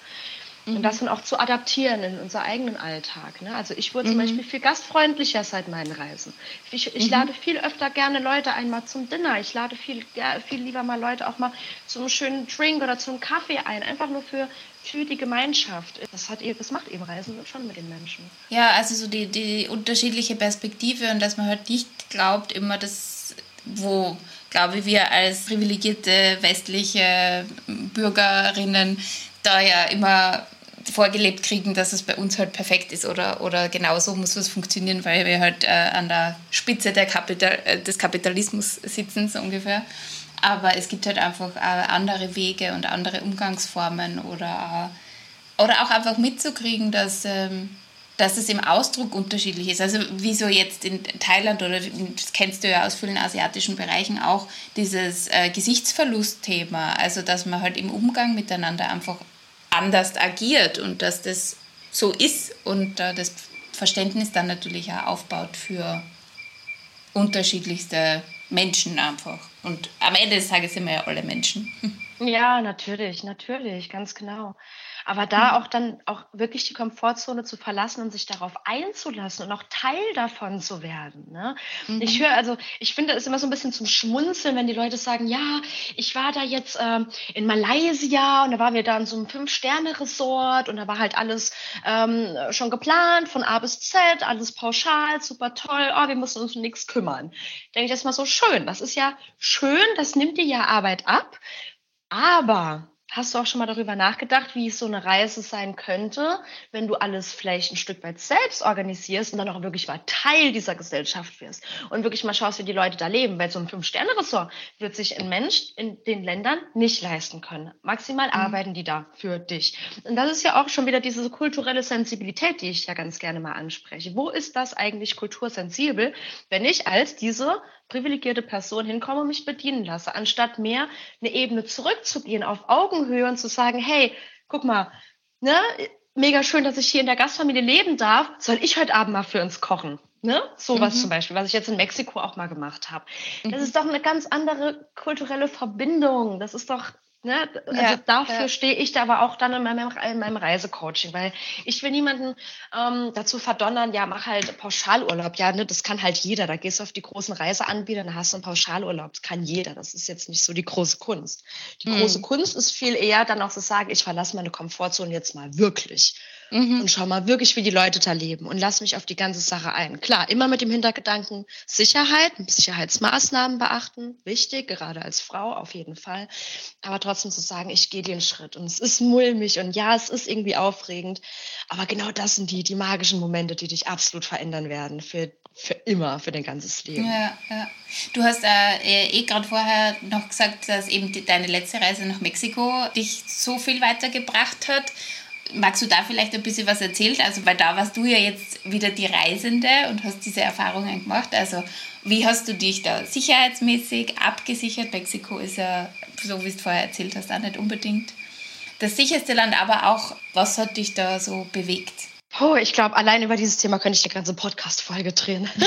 Mhm. Und das dann auch zu adaptieren in unser eigenen Alltag. Ne? Also ich wurde mhm. zum Beispiel viel gastfreundlicher seit meinen Reisen. Ich, ich mhm. lade viel öfter gerne Leute einmal zum Dinner. Ich lade viel, ja, viel lieber mal Leute auch mal zum schönen Drink oder zum Kaffee ein. Einfach nur für, für die Gemeinschaft. Das, hat, das macht eben Reisen schon mit den Menschen. Ja, also so die, die unterschiedliche Perspektive und dass man halt nicht glaubt, immer das, wo glaube ich, wir als privilegierte westliche Bürgerinnen da ja immer vorgelebt kriegen, dass es bei uns halt perfekt ist oder, oder genau so muss es funktionieren, weil wir halt äh, an der Spitze der Kapital äh, des Kapitalismus sitzen, so ungefähr. Aber es gibt halt einfach äh, andere Wege und andere Umgangsformen oder, oder auch einfach mitzukriegen, dass, ähm, dass es im Ausdruck unterschiedlich ist. Also wie so jetzt in Thailand oder das kennst du ja aus vielen asiatischen Bereichen auch, dieses äh, Gesichtsverlustthema. Also dass man halt im Umgang miteinander einfach anders agiert und dass das so ist und äh, das Verständnis dann natürlich auch aufbaut für unterschiedlichste Menschen einfach. Und am Ende des Tages sind wir ja alle Menschen. Ja, natürlich, natürlich, ganz genau. Aber da mhm. auch dann auch wirklich die Komfortzone zu verlassen und sich darauf einzulassen und auch Teil davon zu werden. Ne? Mhm. Ich höre, also ich finde es immer so ein bisschen zum Schmunzeln, wenn die Leute sagen, ja, ich war da jetzt ähm, in Malaysia und da waren wir da in so einem Fünf-Sterne-Resort und da war halt alles ähm, schon geplant, von A bis Z, alles pauschal, super toll, oh, wir müssen uns um nichts kümmern. Denke ich das mal so schön. Das ist ja schön, das nimmt dir ja Arbeit ab. Aber Hast du auch schon mal darüber nachgedacht, wie es so eine Reise sein könnte, wenn du alles vielleicht ein Stück weit selbst organisierst und dann auch wirklich mal Teil dieser Gesellschaft wirst und wirklich mal schaust, wie die Leute da leben? Weil so ein Fünf-Sterne-Ressort wird sich ein Mensch in den Ländern nicht leisten können. Maximal mhm. arbeiten die da für dich. Und das ist ja auch schon wieder diese kulturelle Sensibilität, die ich ja ganz gerne mal anspreche. Wo ist das eigentlich kultursensibel, wenn ich als diese privilegierte Person hinkomme und mich bedienen lasse, anstatt mehr eine Ebene zurückzugehen auf Augenhöhe und zu sagen, hey, guck mal, ne, mega schön, dass ich hier in der Gastfamilie leben darf, soll ich heute Abend mal für uns kochen? Ne? Sowas mhm. zum Beispiel, was ich jetzt in Mexiko auch mal gemacht habe. Das mhm. ist doch eine ganz andere kulturelle Verbindung. Das ist doch Ne? Also ja, dafür ja. stehe ich da aber auch dann in meinem, in meinem Reisecoaching, weil ich will niemanden ähm, dazu verdonnern, ja, mach halt Pauschalurlaub. Ja, ne, das kann halt jeder. Da gehst du auf die großen Reiseanbieter, dann hast du einen Pauschalurlaub. Das kann jeder. Das ist jetzt nicht so die große Kunst. Die mhm. große Kunst ist viel eher dann auch zu sagen, ich verlasse meine Komfortzone jetzt mal wirklich mhm. und schau mal wirklich, wie die Leute da leben und lass mich auf die ganze Sache ein. Klar, immer mit dem Hintergedanken Sicherheit, Sicherheitsmaßnahmen beachten, wichtig, gerade als Frau auf jeden Fall. Aber trotzdem zu sagen, ich gehe den Schritt und es ist mulmig und ja, es ist irgendwie aufregend. Aber genau das sind die, die magischen Momente, die dich absolut verändern werden für, für immer, für dein ganzes Leben. Ja, ja. Du hast äh, eh gerade vorher noch gesagt, dass eben die, deine letzte Reise nach Mexiko dich so viel weitergebracht hat magst du da vielleicht ein bisschen was erzählen? Also, weil da warst du ja jetzt wieder die Reisende und hast diese Erfahrungen gemacht. Also, wie hast du dich da sicherheitsmäßig abgesichert? Mexiko ist ja, so wie du vorher erzählt hast, auch nicht unbedingt das sicherste Land, aber auch, was hat dich da so bewegt? Oh, ich glaube, allein über dieses Thema könnte ich eine ganze Podcast-Folge drehen.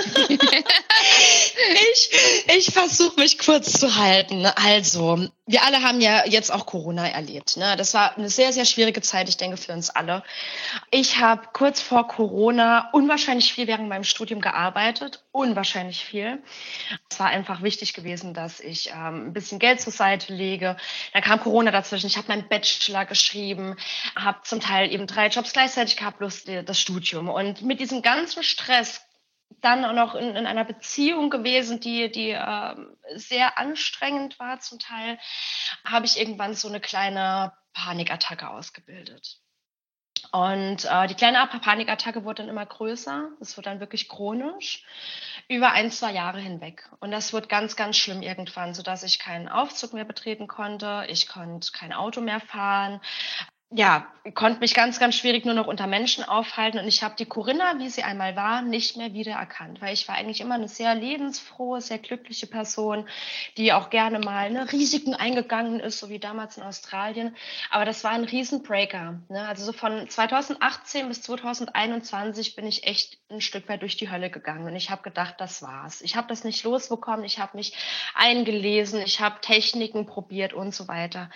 ich ich versuche mich kurz zu halten. Also, wir alle haben ja jetzt auch Corona erlebt. Ne? Das war eine sehr, sehr schwierige Zeit, ich denke, für uns alle. Ich habe kurz vor Corona unwahrscheinlich viel während meinem Studium gearbeitet. Unwahrscheinlich viel. Es war einfach wichtig gewesen, dass ich ähm, ein bisschen Geld zur Seite lege. Dann kam Corona dazwischen. Ich habe meinen Bachelor geschrieben, habe zum Teil eben drei Jobs gleichzeitig gehabt, plus das Studium. Und mit diesem ganzen Stress dann auch noch in, in einer Beziehung gewesen, die, die äh, sehr anstrengend war zum Teil, habe ich irgendwann so eine kleine Panikattacke ausgebildet. Und äh, die kleine Panikattacke wurde dann immer größer. Das wurde dann wirklich chronisch über ein, zwei Jahre hinweg. Und das wurde ganz, ganz schlimm irgendwann, sodass ich keinen Aufzug mehr betreten konnte. Ich konnte kein Auto mehr fahren. Ja, konnte mich ganz, ganz schwierig nur noch unter Menschen aufhalten. Und ich habe die Corinna, wie sie einmal war, nicht mehr wiedererkannt, weil ich war eigentlich immer eine sehr lebensfrohe, sehr glückliche Person, die auch gerne mal ne, Risiken eingegangen ist, so wie damals in Australien. Aber das war ein Riesenbreaker. Ne? Also so von 2018 bis 2021 bin ich echt ein Stück weit durch die Hölle gegangen. Und ich habe gedacht, das war's. Ich habe das nicht losbekommen. Ich habe mich eingelesen. Ich habe Techniken probiert und so weiter.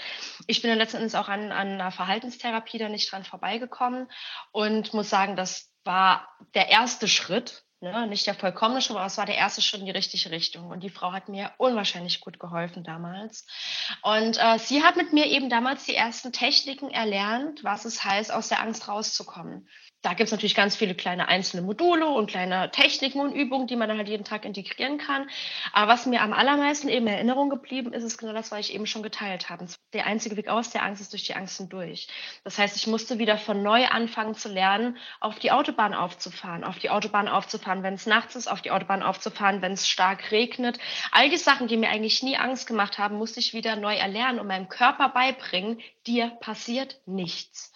Ich bin dann letztendlich auch an, an einer Verhaltenstherapie da nicht dran vorbeigekommen und muss sagen, das war der erste Schritt, ne? nicht der vollkommene Schritt, aber es war der erste Schritt in die richtige Richtung. Und die Frau hat mir unwahrscheinlich gut geholfen damals. Und äh, sie hat mit mir eben damals die ersten Techniken erlernt, was es heißt, aus der Angst rauszukommen da gibt es natürlich ganz viele kleine einzelne Module und kleine Techniken und Übungen, die man dann halt jeden Tag integrieren kann. Aber was mir am allermeisten eben in Erinnerung geblieben ist, ist genau das, was ich eben schon geteilt habe. Der einzige Weg aus der Angst ist durch die Angst hindurch. Das heißt, ich musste wieder von neu anfangen zu lernen, auf die Autobahn aufzufahren, auf die Autobahn aufzufahren, wenn es nachts ist, auf die Autobahn aufzufahren, wenn es stark regnet. All die Sachen, die mir eigentlich nie Angst gemacht haben, musste ich wieder neu erlernen und meinem Körper beibringen, dir passiert nichts.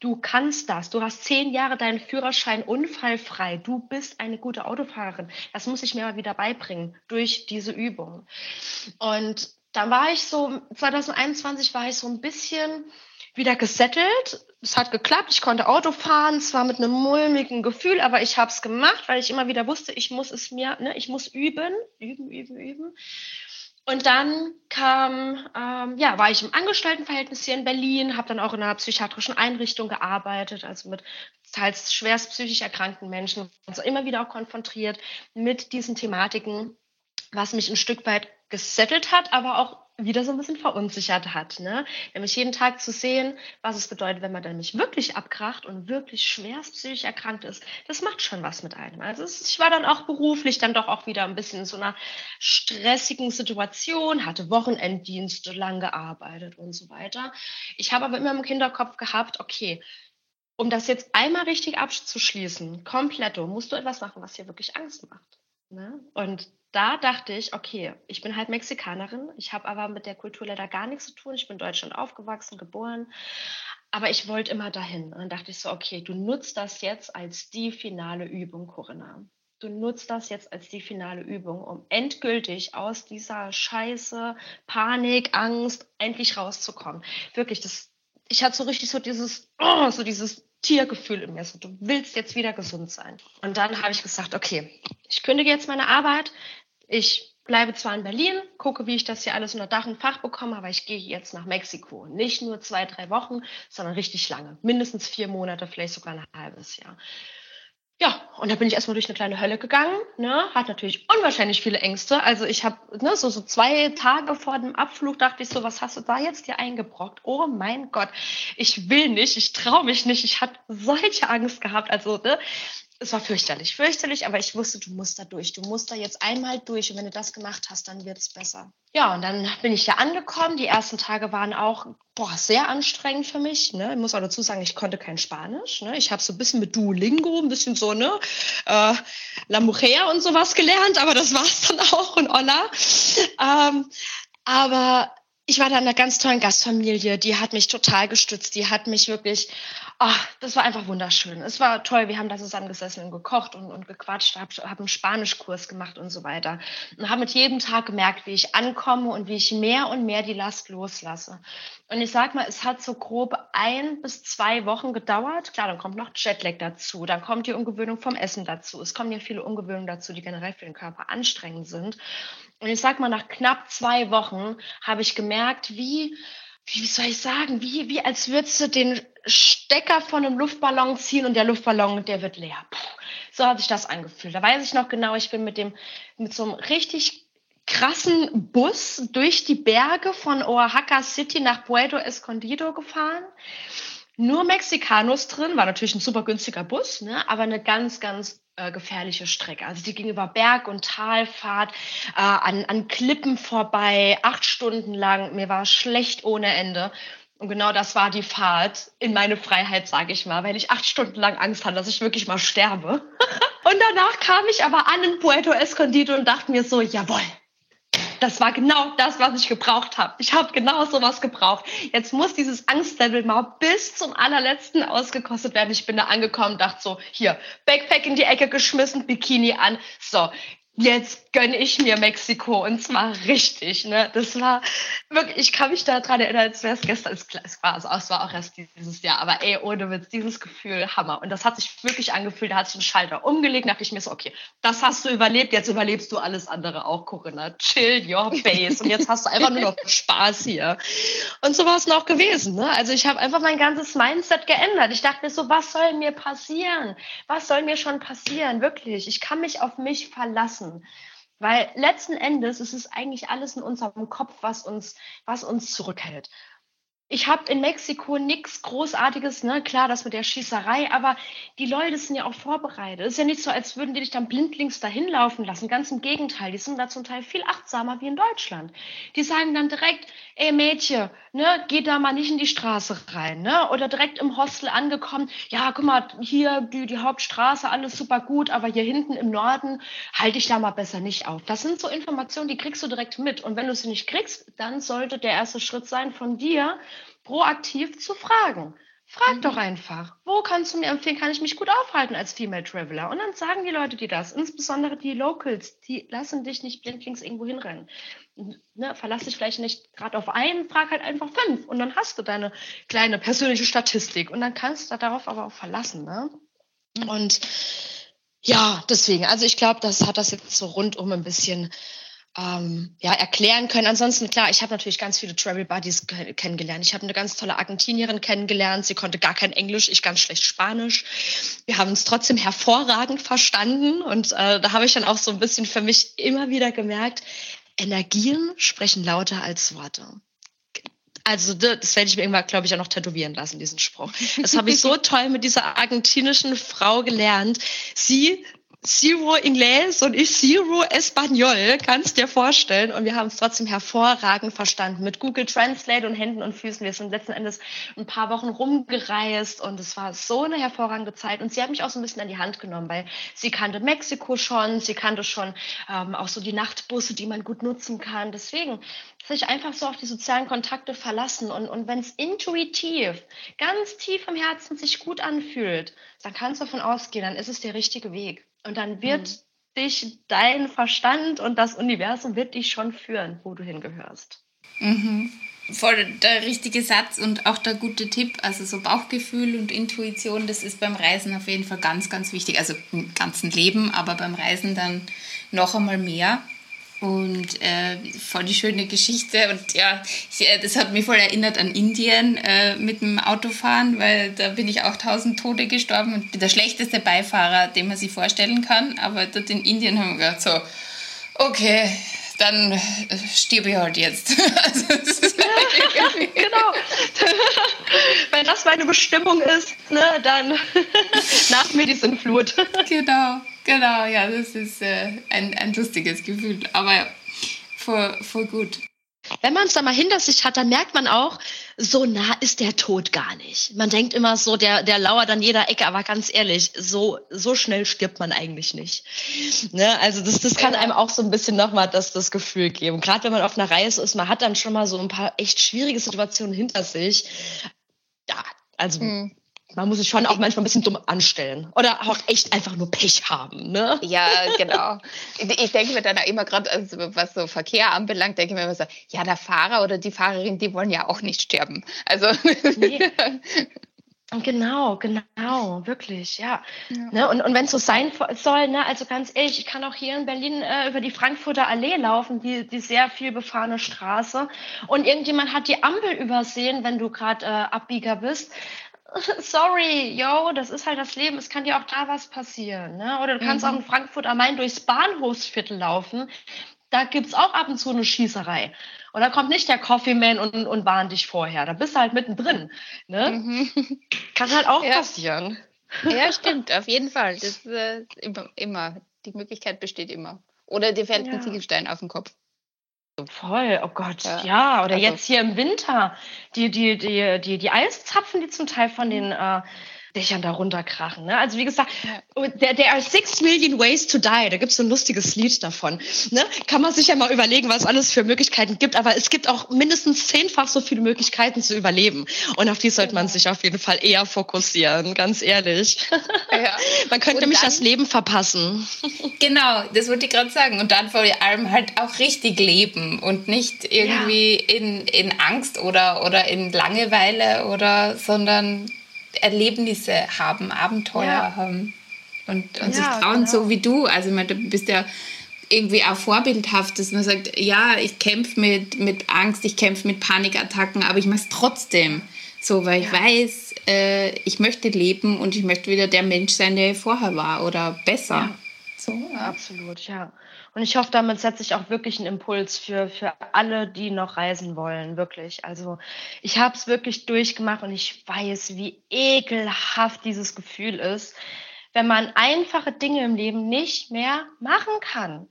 Du kannst das. Du hast zehn Jahre deinen Führerschein unfallfrei. Du bist eine gute Autofahrerin. Das muss ich mir mal wieder beibringen durch diese Übung. Und dann war ich so, 2021 war ich so ein bisschen wieder gesettelt. Es hat geklappt. Ich konnte Auto fahren, zwar mit einem mulmigen Gefühl, aber ich habe es gemacht, weil ich immer wieder wusste, ich muss es mir, ne, ich muss üben, üben, üben, üben. Und dann kam, ähm, ja, war ich im Angestelltenverhältnis hier in Berlin, habe dann auch in einer psychiatrischen Einrichtung gearbeitet, also mit teils schwerst psychisch erkrankten Menschen, also immer wieder auch konfrontiert mit diesen Thematiken, was mich ein Stück weit gesettelt hat, aber auch wieder so ein bisschen verunsichert hat. Ne? Nämlich jeden Tag zu sehen, was es bedeutet, wenn man dann nicht wirklich abkracht und wirklich schwerst psychisch erkrankt ist. Das macht schon was mit einem. Also ich war dann auch beruflich dann doch auch wieder ein bisschen in so einer stressigen Situation, hatte Wochenenddienste, lang gearbeitet und so weiter. Ich habe aber immer im Kinderkopf gehabt, okay, um das jetzt einmal richtig abzuschließen, kompletto, musst du etwas machen, was dir wirklich Angst macht. Ne? Und da dachte ich, okay, ich bin halt Mexikanerin, ich habe aber mit der Kultur leider gar nichts zu tun. Ich bin in Deutschland aufgewachsen, geboren, aber ich wollte immer dahin. Und dann dachte ich so, okay, du nutzt das jetzt als die finale Übung, Corinna. Du nutzt das jetzt als die finale Übung, um endgültig aus dieser Scheiße, Panik, Angst endlich rauszukommen. Wirklich, das, ich hatte so richtig so dieses, oh, so dieses Tiergefühl in mir. So, du willst jetzt wieder gesund sein. Und dann habe ich gesagt, okay, ich kündige jetzt meine Arbeit. Ich bleibe zwar in Berlin, gucke, wie ich das hier alles unter Dach und Fach bekomme, aber ich gehe jetzt nach Mexiko. Nicht nur zwei, drei Wochen, sondern richtig lange. Mindestens vier Monate, vielleicht sogar ein halbes Jahr. Ja, und da bin ich erstmal durch eine kleine Hölle gegangen. Ne? Hat natürlich unwahrscheinlich viele Ängste. Also ich habe ne, so, so zwei Tage vor dem Abflug dachte ich so, was hast du da jetzt dir eingebrockt? Oh mein Gott, ich will nicht, ich traue mich nicht. Ich hatte solche Angst gehabt. Also ne, es war fürchterlich, fürchterlich, aber ich wusste, du musst da durch. Du musst da jetzt einmal durch und wenn du das gemacht hast, dann wird es besser. Ja, und dann bin ich da angekommen. Die ersten Tage waren auch boah, sehr anstrengend für mich. Ne? Ich muss auch dazu sagen, ich konnte kein Spanisch. Ne? Ich habe so ein bisschen mit Duolingo, ein bisschen so, ne, äh, La Mujer und sowas gelernt, aber das war's dann auch und Hola. Ähm, aber ich war da in einer ganz tollen Gastfamilie, die hat mich total gestützt, die hat mich wirklich, oh, das war einfach wunderschön. Es war toll, wir haben da zusammengesessen und gekocht und, und gequatscht, habe hab einen Spanischkurs gemacht und so weiter. Und habe mit jedem Tag gemerkt, wie ich ankomme und wie ich mehr und mehr die Last loslasse. Und ich sag mal, es hat so grob ein bis zwei Wochen gedauert. Klar, dann kommt noch Jetlag dazu, dann kommt die Umgewöhnung vom Essen dazu. Es kommen ja viele Umgewöhnungen dazu, die generell für den Körper anstrengend sind. Und ich sag mal, nach knapp zwei Wochen habe ich gemerkt, wie, wie soll ich sagen, wie, wie als würdest du den Stecker von einem Luftballon ziehen und der Luftballon, der wird leer. Puh, so hat sich das angefühlt. Da weiß ich noch genau, ich bin mit dem, mit so einem richtig krassen Bus durch die Berge von Oaxaca City nach Puerto Escondido gefahren. Nur Mexicanos drin, war natürlich ein super günstiger Bus, ne, aber eine ganz, ganz äh, gefährliche Strecke. Also die ging über Berg- und Talfahrt, äh, an, an Klippen vorbei, acht Stunden lang. Mir war schlecht ohne Ende. Und genau das war die Fahrt in meine Freiheit, sage ich mal, weil ich acht Stunden lang Angst hatte, dass ich wirklich mal sterbe. und danach kam ich aber an in Puerto Escondido und dachte mir so, jawohl, das war genau das, was ich gebraucht habe. Ich habe genau sowas gebraucht. Jetzt muss dieses Angstlevel mal bis zum allerletzten ausgekostet werden. Ich bin da angekommen, dachte so, hier, Backpack in die Ecke geschmissen, Bikini an. So, jetzt gönne ich mir Mexiko und zwar richtig. Ne? Das war wirklich, ich kann mich daran erinnern, als wäre es gestern. Es war, also, es war auch erst dieses Jahr, aber ey, ohne Witz, dieses Gefühl, Hammer. Und das hat sich wirklich angefühlt, da hat sich ein Schalter umgelegt, dachte ich mir so, okay, das hast du überlebt, jetzt überlebst du alles andere auch, Corinna. Chill your face. Und jetzt hast du einfach nur noch Spaß hier. Und so war es noch gewesen. Ne? Also ich habe einfach mein ganzes Mindset geändert. Ich dachte mir so, was soll mir passieren? Was soll mir schon passieren? Wirklich, ich kann mich auf mich verlassen. Weil letzten Endes ist es eigentlich alles in unserem Kopf, was uns, was uns zurückhält ich habe in Mexiko nichts Großartiges, ne? Klar, das mit der Schießerei, aber die Leute sind ja auch vorbereitet. Es ist ja nicht so, als würden die dich dann blindlings dahin laufen lassen. Ganz im Gegenteil, die sind da zum Teil viel achtsamer wie in Deutschland. Die sagen dann direkt, ey Mädchen, ne, geh da mal nicht in die Straße rein, ne? Oder direkt im Hostel angekommen, ja, guck mal, hier die, die Hauptstraße, alles super gut, aber hier hinten im Norden halte ich da mal besser nicht auf. Das sind so Informationen, die kriegst du direkt mit. Und wenn du sie nicht kriegst, dann sollte der erste Schritt sein von dir, proaktiv zu fragen. Frag mhm. doch einfach, wo kannst du mir empfehlen, kann ich mich gut aufhalten als Female Traveler? Und dann sagen die Leute dir das, insbesondere die Locals, die lassen dich nicht blindlings irgendwo hinrennen. Ne, verlass dich vielleicht nicht gerade auf einen, frag halt einfach fünf und dann hast du deine kleine persönliche Statistik und dann kannst du darauf aber auch verlassen. Ne? Mhm. Und ja, deswegen, also ich glaube, das hat das jetzt so rundum ein bisschen ähm, ja, erklären können. Ansonsten, klar, ich habe natürlich ganz viele Travel Buddies kennengelernt. Ich habe eine ganz tolle Argentinierin kennengelernt. Sie konnte gar kein Englisch, ich ganz schlecht Spanisch. Wir haben uns trotzdem hervorragend verstanden. Und äh, da habe ich dann auch so ein bisschen für mich immer wieder gemerkt, Energien sprechen lauter als Worte. Also das werde ich mir irgendwann, glaube ich, auch noch tätowieren lassen, diesen Spruch. Das habe ich so toll mit dieser argentinischen Frau gelernt. Sie Zero Inglés und ich Zero Espanol, kannst dir vorstellen. Und wir haben es trotzdem hervorragend verstanden mit Google Translate und Händen und Füßen. Wir sind letzten Endes ein paar Wochen rumgereist und es war so eine hervorragende Zeit. Und sie hat mich auch so ein bisschen an die Hand genommen, weil sie kannte Mexiko schon, sie kannte schon ähm, auch so die Nachtbusse, die man gut nutzen kann. Deswegen sich einfach so auf die sozialen Kontakte verlassen. Und, und wenn es intuitiv, ganz tief im Herzen sich gut anfühlt, dann kannst du davon ausgehen, dann ist es der richtige Weg. Und dann wird mhm. dich dein Verstand und das Universum wird dich schon führen, wo du hingehörst. Mhm. Voll der richtige Satz und auch der gute Tipp. Also so Bauchgefühl und Intuition, das ist beim Reisen auf jeden Fall ganz, ganz wichtig. Also im ganzen Leben, aber beim Reisen dann noch einmal mehr. Und äh, voll die schöne Geschichte. Und ja, ich, äh, das hat mich voll erinnert an Indien äh, mit dem Autofahren, weil da bin ich auch tausend Tode gestorben und bin der schlechteste Beifahrer, den man sich vorstellen kann. Aber dort in Indien haben wir gedacht, so, okay, dann äh, stirbe ich halt jetzt. also, ja, genau. Wenn das meine Bestimmung ist, ne, dann nach mir die Sintflut. genau. Genau, ja, das ist äh, ein, ein lustiges Gefühl, aber voll, voll gut. Wenn man es da mal hinter sich hat, dann merkt man auch, so nah ist der Tod gar nicht. Man denkt immer so, der, der lauert an jeder Ecke, aber ganz ehrlich, so, so schnell stirbt man eigentlich nicht. Ne? Also das, das kann einem auch so ein bisschen nochmal das, das Gefühl geben. Gerade wenn man auf einer Reise ist, man hat dann schon mal so ein paar echt schwierige Situationen hinter sich. Ja, also mhm man muss sich schon auch manchmal ein bisschen dumm anstellen oder auch echt einfach nur Pech haben, ne? Ja, genau. Ich denke mir dann auch immer gerade, also was so Verkehr anbelangt, denke ich mir immer so, ja, der Fahrer oder die Fahrerin, die wollen ja auch nicht sterben. Also nee. Genau, genau, wirklich, ja. ja. Ne, und und wenn es so sein soll, ne, also ganz ehrlich, ich kann auch hier in Berlin äh, über die Frankfurter Allee laufen, die, die sehr viel befahrene Straße. Und irgendjemand hat die Ampel übersehen, wenn du gerade äh, Abbieger bist. sorry, yo, das ist halt das Leben. Es kann dir auch da was passieren. Ne? Oder du kannst mhm. auch in Frankfurt am Main durchs Bahnhofsviertel laufen. Da gibt's auch ab und zu eine Schießerei. Und da kommt nicht der Coffeeman und, und warnt dich vorher. Da bist du halt mittendrin. Ne? Mhm. Kann halt auch ja. passieren. Ja, stimmt, auf jeden Fall. Das äh, immer, immer. Die Möglichkeit besteht immer. Oder dir fällt ja. ein Ziegelstein auf den Kopf. Voll, oh Gott, ja. ja. Oder also. jetzt hier im Winter, die, die, die, die, die Eiszapfen, die zum Teil von den, äh, Dächern da runterkrachen. Ne? Also wie gesagt, there, there are six million ways to die. Da gibt es so ein lustiges Lied davon. Ne? Kann man sich ja mal überlegen, was alles für Möglichkeiten gibt. Aber es gibt auch mindestens zehnfach so viele Möglichkeiten zu überleben. Und auf die sollte man sich auf jeden Fall eher fokussieren, ganz ehrlich. Ja. man könnte nämlich das Leben verpassen. genau, das wollte ich gerade sagen. Und dann vor allem halt auch richtig leben und nicht irgendwie ja. in, in Angst oder, oder in Langeweile oder, sondern Erlebnisse haben, Abenteuer ja. haben und, und ja, sich trauen, genau. so wie du. Also meine, du bist ja irgendwie auch vorbildhaft, dass man sagt, ja, ich kämpfe mit, mit Angst, ich kämpfe mit Panikattacken, aber ich mache es trotzdem. So, weil ja. ich weiß, äh, ich möchte leben und ich möchte wieder der Mensch sein, der ich vorher war oder besser. Ja. So, Absolut, ja. Und ich hoffe, damit setze ich auch wirklich einen Impuls für, für alle, die noch reisen wollen, wirklich. Also ich habe es wirklich durchgemacht und ich weiß, wie ekelhaft dieses Gefühl ist, wenn man einfache Dinge im Leben nicht mehr machen kann.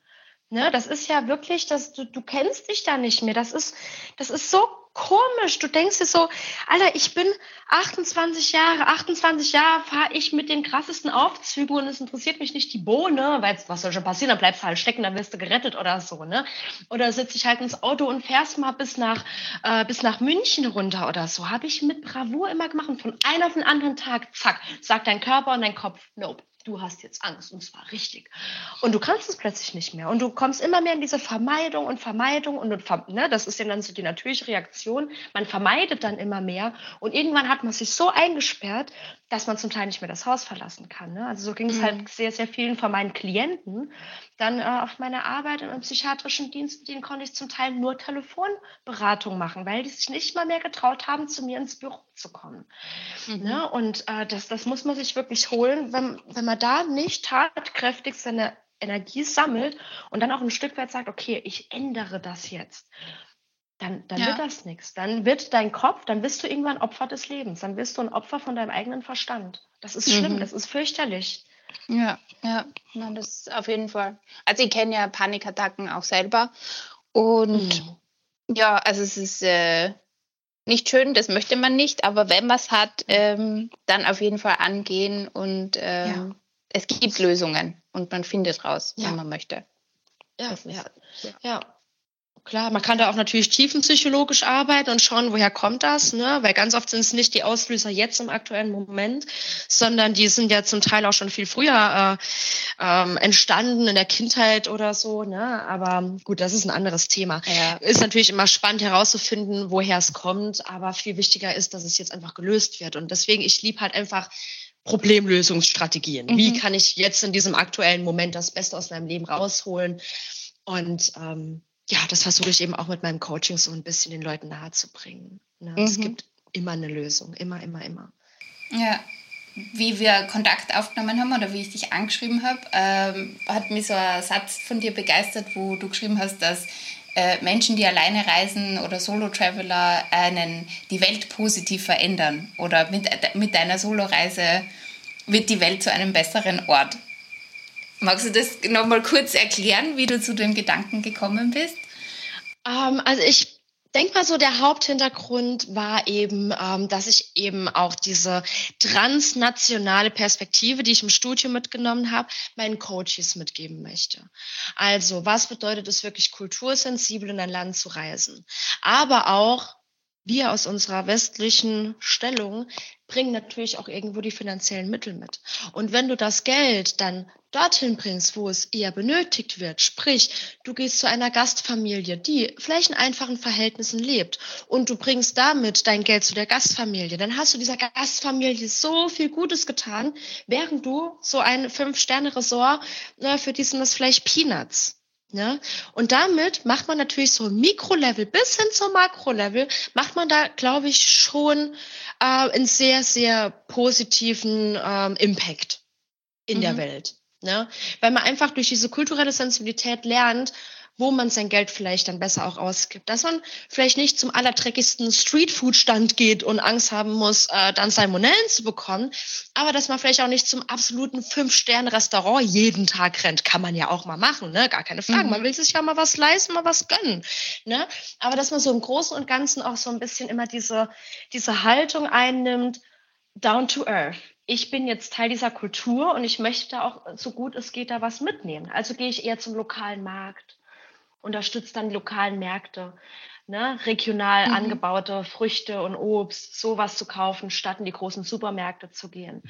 Ne, das ist ja wirklich, dass du, du kennst dich da nicht mehr. Das ist, das ist so komisch. Du denkst dir so, Alter, ich bin 28 Jahre, 28 Jahre fahre ich mit den krassesten Aufzügen und es interessiert mich nicht die Bohne, weil was soll schon passieren, dann bleibst du halt stecken, dann wirst du gerettet oder so, ne? Oder sitze ich halt ins Auto und fährst mal bis nach, äh, bis nach München runter oder so. Habe ich mit Bravour immer gemacht und von einem auf den anderen Tag, zack, sagt dein Körper und dein Kopf, nope du hast jetzt Angst und zwar richtig. Und du kannst es plötzlich nicht mehr. Und du kommst immer mehr in diese Vermeidung und Vermeidung und, und ne, das ist ja dann so die natürliche Reaktion. Man vermeidet dann immer mehr und irgendwann hat man sich so eingesperrt, dass man zum Teil nicht mehr das Haus verlassen kann. Ne? Also so ging es halt mhm. halt sehr, sehr vielen von meinen Klienten. Dann äh, auf meiner Arbeit im psychiatrischen Dienst, denen konnte ich zum Teil nur Telefonberatung machen, weil die sich nicht mal mehr getraut haben, zu mir ins Büro zu kommen. Mhm. Ne? Und äh, das, das muss man sich wirklich holen, wenn, wenn man da nicht tatkräftig seine Energie sammelt und dann auch ein Stück weit sagt, okay, ich ändere das jetzt dann, dann ja. wird das nichts. Dann wird dein Kopf, dann bist du irgendwann Opfer des Lebens. Dann bist du ein Opfer von deinem eigenen Verstand. Das ist schlimm, mhm. das ist fürchterlich. Ja, ja, na, das ist auf jeden Fall. Also ich kenne ja Panikattacken auch selber. Und mhm. ja, also es ist äh, nicht schön, das möchte man nicht, aber wenn man es hat, ähm, dann auf jeden Fall angehen und ähm, ja. Es gibt Lösungen und man findet raus, ja. wenn man möchte. Ja, ist, ja. ja. Klar, man kann da auch natürlich tiefenpsychologisch arbeiten und schauen, woher kommt das, ne? Weil ganz oft sind es nicht die Auslöser jetzt im aktuellen Moment, sondern die sind ja zum Teil auch schon viel früher äh, ähm, entstanden in der Kindheit oder so, ne? Aber gut, das ist ein anderes Thema. Ja. Ist natürlich immer spannend herauszufinden, woher es kommt, aber viel wichtiger ist, dass es jetzt einfach gelöst wird. Und deswegen, ich liebe halt einfach Problemlösungsstrategien. Mhm. Wie kann ich jetzt in diesem aktuellen Moment das Beste aus meinem Leben rausholen? Und ähm, ja, das versuche ich eben auch mit meinem Coaching so ein bisschen den Leuten nahezubringen. Ne? Mhm. Es gibt immer eine Lösung, immer, immer, immer. Ja, wie wir Kontakt aufgenommen haben oder wie ich dich angeschrieben habe, ähm, hat mich so ein Satz von dir begeistert, wo du geschrieben hast, dass äh, Menschen, die alleine reisen oder Solo-Traveler einen die Welt positiv verändern oder mit, mit deiner Solo-Reise wird die Welt zu einem besseren Ort. Magst du das nochmal kurz erklären, wie du zu dem Gedanken gekommen bist? Ähm, also ich denke mal so, der Haupthintergrund war eben, ähm, dass ich eben auch diese transnationale Perspektive, die ich im Studium mitgenommen habe, meinen Coaches mitgeben möchte. Also, was bedeutet es wirklich kultursensibel in ein Land zu reisen? Aber auch wir aus unserer westlichen Stellung bringen natürlich auch irgendwo die finanziellen Mittel mit. Und wenn du das Geld dann dorthin bringst, wo es eher benötigt wird, sprich, du gehst zu einer Gastfamilie, die vielleicht in einfachen Verhältnissen lebt und du bringst damit dein Geld zu der Gastfamilie, dann hast du dieser Gastfamilie so viel Gutes getan, während du so ein Fünf-Sterne-Resort, ne, für die sind das vielleicht Peanuts. Ne? Und damit macht man natürlich so Mikrolevel bis hin zum Makrolevel, macht man da, glaube ich, schon äh, einen sehr, sehr positiven ähm, Impact in mhm. der Welt. Ne? Weil man einfach durch diese kulturelle Sensibilität lernt, wo man sein Geld vielleicht dann besser auch ausgibt. Dass man vielleicht nicht zum allerdreckigsten Streetfood-Stand geht und Angst haben muss, äh, dann Salmonellen zu bekommen, aber dass man vielleicht auch nicht zum absoluten Fünf-Sterne-Restaurant jeden Tag rennt. Kann man ja auch mal machen, ne? Gar keine Frage. Mhm. Man will sich ja mal was leisten, mal was gönnen. Ne? Aber dass man so im Großen und Ganzen auch so ein bisschen immer diese, diese Haltung einnimmt, down to earth ich bin jetzt Teil dieser Kultur und ich möchte auch, so gut es geht, da was mitnehmen. Also gehe ich eher zum lokalen Markt, unterstütze dann lokalen Märkte ne, regional mhm. angebaute Früchte und Obst, sowas zu kaufen, statt in die großen Supermärkte zu gehen.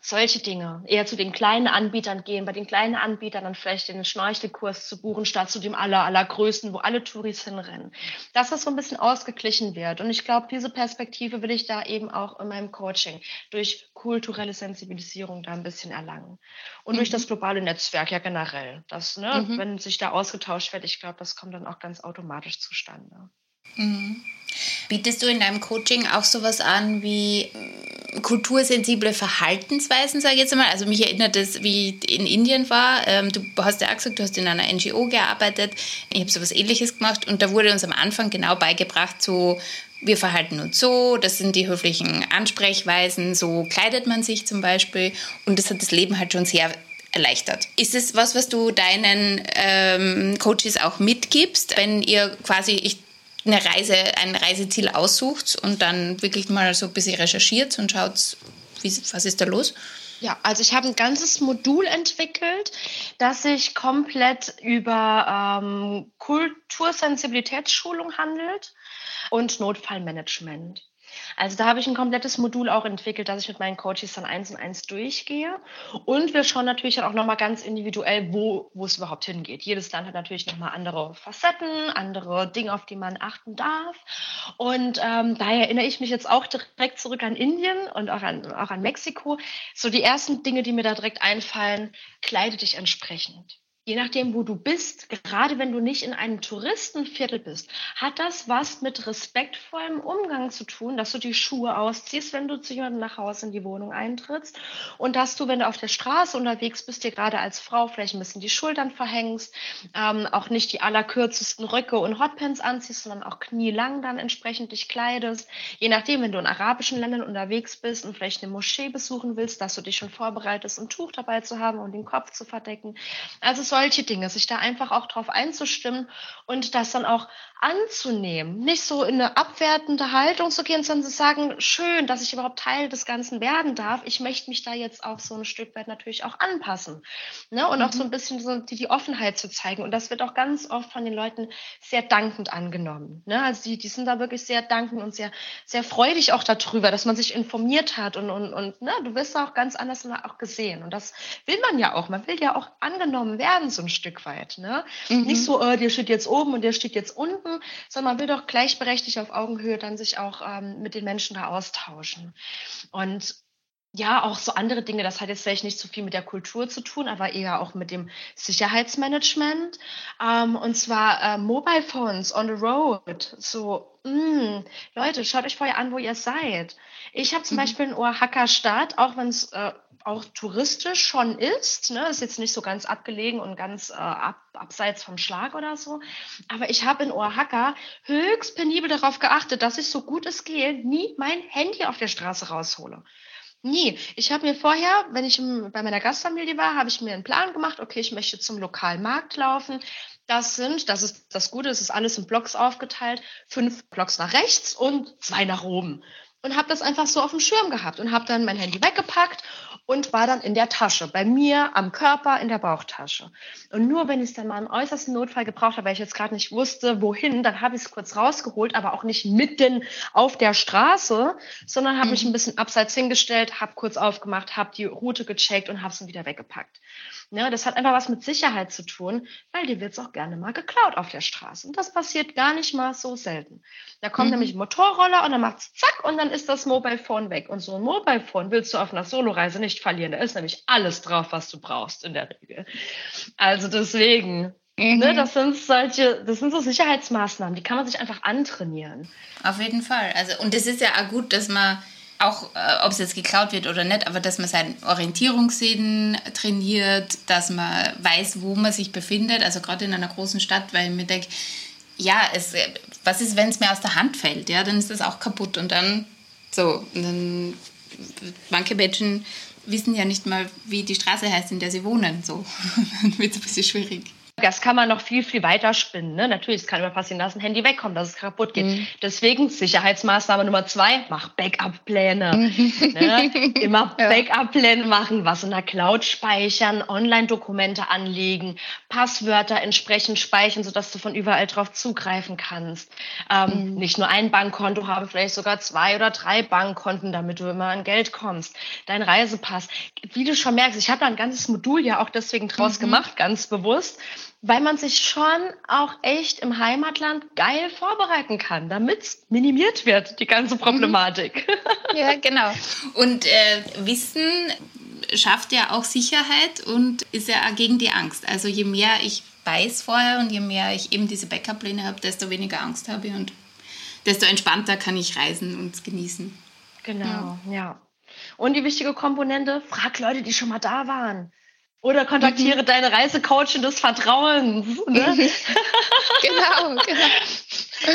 Solche Dinge. Eher zu den kleinen Anbietern gehen, bei den kleinen Anbietern dann vielleicht den Schnorchelkurs zu buchen, statt zu dem aller, allergrößten, wo alle Touris hinrennen. Dass das so ein bisschen ausgeglichen wird. Und ich glaube, diese Perspektive will ich da eben auch in meinem Coaching durch kulturelle Sensibilisierung da ein bisschen erlangen. Und mhm. durch das globale Netzwerk ja generell. Das, ne, mhm. wenn sich da ausgetauscht wird, ich glaube, das kommt dann auch ganz automatisch zustande. Mhm. Bietest du in deinem Coaching auch sowas an wie mm, kultursensible Verhaltensweisen, sage ich jetzt einmal? Also mich erinnert es, wie ich in Indien war. Ähm, du hast ja auch gesagt, du hast in einer NGO gearbeitet. Ich habe sowas ähnliches gemacht und da wurde uns am Anfang genau beigebracht, so wir verhalten uns so, das sind die höflichen Ansprechweisen, so kleidet man sich zum Beispiel und das hat das Leben halt schon sehr erleichtert. Ist es was, was du deinen ähm, Coaches auch mitgibst, wenn ihr quasi, ich eine Reise, ein Reiseziel aussucht und dann wirklich mal so ein bisschen recherchiert und schaut, wie, was ist da los? Ja, also ich habe ein ganzes Modul entwickelt, das sich komplett über ähm, Kultursensibilitätsschulung handelt und Notfallmanagement. Also da habe ich ein komplettes Modul auch entwickelt, dass ich mit meinen Coaches dann eins und eins durchgehe. Und wir schauen natürlich auch nochmal ganz individuell, wo, wo es überhaupt hingeht. Jedes Land hat natürlich nochmal andere Facetten, andere Dinge, auf die man achten darf. Und ähm, daher erinnere ich mich jetzt auch direkt zurück an Indien und auch an, auch an Mexiko. So die ersten Dinge, die mir da direkt einfallen, kleide dich entsprechend je nachdem, wo du bist, gerade wenn du nicht in einem Touristenviertel bist, hat das was mit respektvollem Umgang zu tun, dass du die Schuhe ausziehst, wenn du zu jemandem nach Hause in die Wohnung eintrittst und dass du, wenn du auf der Straße unterwegs bist, dir gerade als Frau vielleicht ein bisschen die Schultern verhängst, ähm, auch nicht die allerkürzesten Röcke und Hotpants anziehst, sondern auch knielang dann entsprechend dich kleidest. Je nachdem, wenn du in arabischen Ländern unterwegs bist und vielleicht eine Moschee besuchen willst, dass du dich schon vorbereitest, ein Tuch dabei zu haben und den Kopf zu verdecken. Also solche Dinge, sich da einfach auch drauf einzustimmen und das dann auch anzunehmen. Nicht so in eine abwertende Haltung zu gehen, sondern zu sagen, schön, dass ich überhaupt Teil des Ganzen werden darf. Ich möchte mich da jetzt auch so ein Stück weit natürlich auch anpassen. Ne? Und mhm. auch so ein bisschen so die, die, Offenheit zu zeigen. Und das wird auch ganz oft von den Leuten sehr dankend angenommen. Ne? Also die, die sind da wirklich sehr dankend und sehr, sehr freudig auch darüber, dass man sich informiert hat und, und, und ne? du wirst auch ganz anders auch gesehen. Und das will man ja auch. Man will ja auch angenommen werden lernen so ein Stück weit. Ne? Mhm. Nicht so, äh, der steht jetzt oben und der steht jetzt unten, sondern man will doch gleichberechtigt auf Augenhöhe dann sich auch ähm, mit den Menschen da austauschen. Und ja, auch so andere Dinge. Das hat jetzt vielleicht nicht so viel mit der Kultur zu tun, aber eher auch mit dem Sicherheitsmanagement. Ähm, und zwar äh, Mobile Phones on the road. So, mh, mm, Leute, schaut euch vorher an, wo ihr seid. Ich habe zum mhm. Beispiel in Oaxaca-Stadt, auch wenn es äh, auch touristisch schon ist, ne, ist jetzt nicht so ganz abgelegen und ganz äh, ab, abseits vom Schlag oder so, aber ich habe in Oaxaca höchst penibel darauf geachtet, dass ich so gut es gehe, nie mein Handy auf der Straße raushole. Nie. Ich habe mir vorher, wenn ich bei meiner Gastfamilie war, habe ich mir einen Plan gemacht, okay, ich möchte zum lokalen Markt laufen. Das sind, das ist das Gute, es ist alles in Blocks aufgeteilt, fünf Blocks nach rechts und zwei nach oben. Und habe das einfach so auf dem Schirm gehabt und habe dann mein Handy weggepackt und war dann in der Tasche, bei mir am Körper in der Bauchtasche. Und nur wenn ich es dann mal im äußersten Notfall gebraucht habe, weil ich jetzt gerade nicht wusste, wohin, dann habe ich es kurz rausgeholt, aber auch nicht mitten auf der Straße, sondern habe mhm. mich ein bisschen abseits hingestellt, habe kurz aufgemacht, habe die Route gecheckt und habe es dann wieder weggepackt. Ja, das hat einfach was mit Sicherheit zu tun, weil dir wird es auch gerne mal geklaut auf der Straße. Und das passiert gar nicht mal so selten. Da kommt mhm. nämlich ein Motorroller und dann macht es zack und dann ist das Mobile Phone weg. Und so ein Mobile Phone willst du auf einer Soloreise nicht verlieren. Da ist nämlich alles drauf, was du brauchst in der Regel. Also deswegen, Mhm. Ne, das sind solche, das sind so Sicherheitsmaßnahmen, die kann man sich einfach antrainieren. Auf jeden Fall. Also, und es ist ja auch gut, dass man auch, äh, ob es jetzt geklaut wird oder nicht, aber dass man seinen Orientierungssinn trainiert, dass man weiß, wo man sich befindet, also gerade in einer großen Stadt, weil ich mir denke, ja, es, was ist, wenn es mir aus der Hand fällt, ja, dann ist das auch kaputt und dann so, und dann manche Menschen wissen ja nicht mal, wie die Straße heißt, in der sie wohnen, so, dann wird es ein bisschen schwierig. Das kann man noch viel, viel weiter spinnen. Ne? Natürlich, es kann immer passieren, dass ein Handy wegkommt, dass es kaputt geht. Mhm. Deswegen Sicherheitsmaßnahme Nummer zwei, mach Backup-Pläne. ne? Immer ja. Backup-Pläne machen, was in der Cloud speichern, Online-Dokumente anlegen, Passwörter entsprechend speichern, sodass du von überall drauf zugreifen kannst. Ähm, mhm. Nicht nur ein Bankkonto, habe vielleicht sogar zwei oder drei Bankkonten, damit du immer an Geld kommst. Dein Reisepass. Wie du schon merkst, ich habe da ein ganzes Modul ja auch deswegen draus mhm. gemacht, ganz bewusst weil man sich schon auch echt im Heimatland geil vorbereiten kann, damit es minimiert wird, die ganze Problematik. Ja, genau. Und äh, Wissen schafft ja auch Sicherheit und ist ja auch gegen die Angst. Also je mehr ich weiß vorher und je mehr ich eben diese Backup-Pläne habe, desto weniger Angst habe ich und desto entspannter kann ich reisen und genießen. Genau, ja. ja. Und die wichtige Komponente, frag Leute, die schon mal da waren. Oder kontaktiere mhm. deine Reisecoachin des Vertrauens. Ne? genau, genau.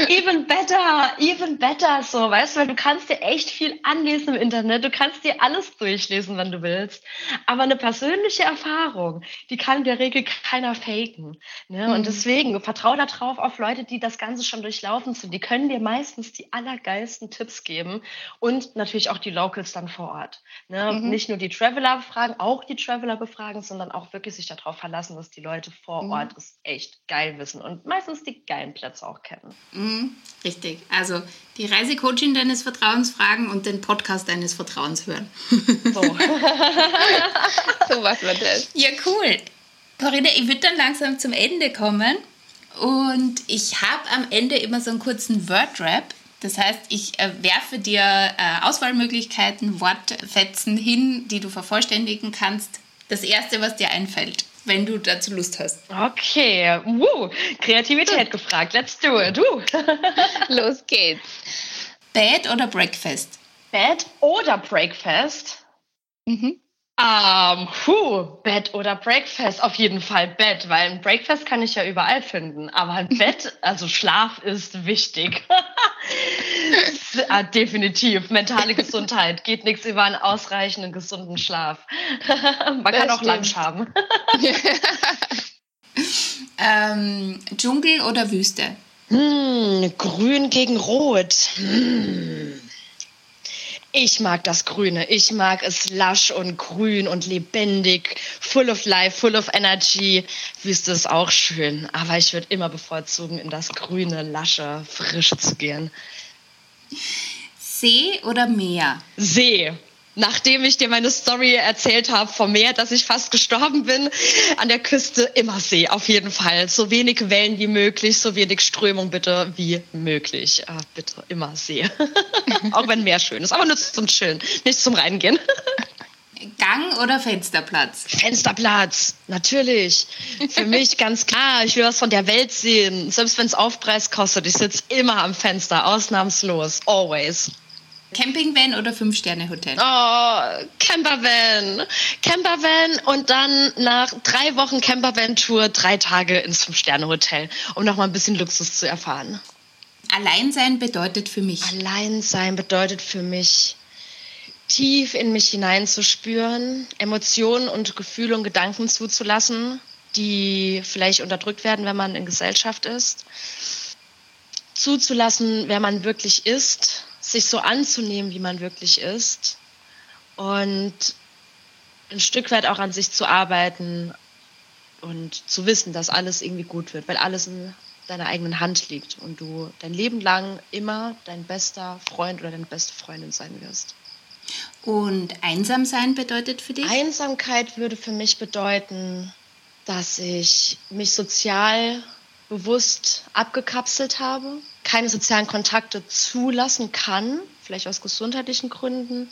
Even better, even better, so, weißt du, weil du kannst dir echt viel anlesen im Internet, du kannst dir alles durchlesen, wenn du willst, aber eine persönliche Erfahrung, die kann in der Regel keiner faken, ne? Mhm. Und deswegen, vertrau da drauf auf Leute, die das Ganze schon durchlaufen sind, die können dir meistens die allergeilsten Tipps geben und natürlich auch die Locals dann vor Ort, ne? Mhm. Nicht nur die Traveler befragen, auch die Traveler befragen, sondern auch wirklich sich darauf verlassen, dass die Leute vor mhm. Ort es echt geil wissen und meistens die geilen Plätze auch kennen. Mhm, richtig. Also die Reisecoachin deines Vertrauens fragen und den Podcast deines Vertrauens hören. So, so machen wir das. Ja, cool. Corinna, ich würde dann langsam zum Ende kommen. Und ich habe am Ende immer so einen kurzen Word-Rap. Das heißt, ich äh, werfe dir äh, Auswahlmöglichkeiten, Wortfetzen hin, die du vervollständigen kannst. Das erste, was dir einfällt wenn du dazu Lust hast. Okay, Woo. Kreativität gefragt. Let's do it. Woo. Los geht's. Bed oder Breakfast? Bed oder Breakfast? Mhm. Um, puh, Bett oder Breakfast? Auf jeden Fall Bett, weil ein Breakfast kann ich ja überall finden. Aber ein Bett, also Schlaf ist wichtig. ja, definitiv. Mentale Gesundheit. Geht nichts über einen ausreichenden, gesunden Schlaf. Man das kann auch stimmt. Lunch haben. ähm, Dschungel oder Wüste? Hm, grün gegen Rot. Hm. Ich mag das Grüne. Ich mag es lasch und grün und lebendig, full of life, full of energy. Wüste ist auch schön, aber ich würde immer bevorzugen, in das Grüne, lasche, frische zu gehen. See oder Meer? See nachdem ich dir meine Story erzählt habe vom Meer, dass ich fast gestorben bin, an der Küste immer See, auf jeden Fall. So wenig Wellen wie möglich, so wenig Strömung bitte wie möglich. Ah, bitte immer See. Auch wenn Meer schön ist, aber nur zum Chillen, nicht zum Reingehen. Gang oder Fensterplatz? Fensterplatz, natürlich. Für mich ganz klar. Ich will was von der Welt sehen. Selbst wenn es Aufpreis kostet. Ich sitze immer am Fenster, ausnahmslos. Always. Campingvan oder Fünf-Sterne-Hotel? Oh, Campervan. Campervan und dann nach drei Wochen Campervan-Tour drei Tage ins Fünf-Sterne-Hotel, um nochmal ein bisschen Luxus zu erfahren. Alleinsein bedeutet für mich? Alleinsein bedeutet für mich, tief in mich hineinzuspüren, Emotionen und Gefühle und Gedanken zuzulassen, die vielleicht unterdrückt werden, wenn man in Gesellschaft ist. Zuzulassen, wer man wirklich ist, sich so anzunehmen, wie man wirklich ist und ein Stück weit auch an sich zu arbeiten und zu wissen, dass alles irgendwie gut wird, weil alles in deiner eigenen Hand liegt und du dein Leben lang immer dein bester Freund oder deine beste Freundin sein wirst. Und einsam sein bedeutet für dich? Einsamkeit würde für mich bedeuten, dass ich mich sozial bewusst abgekapselt habe, keine sozialen Kontakte zulassen kann, vielleicht aus gesundheitlichen Gründen.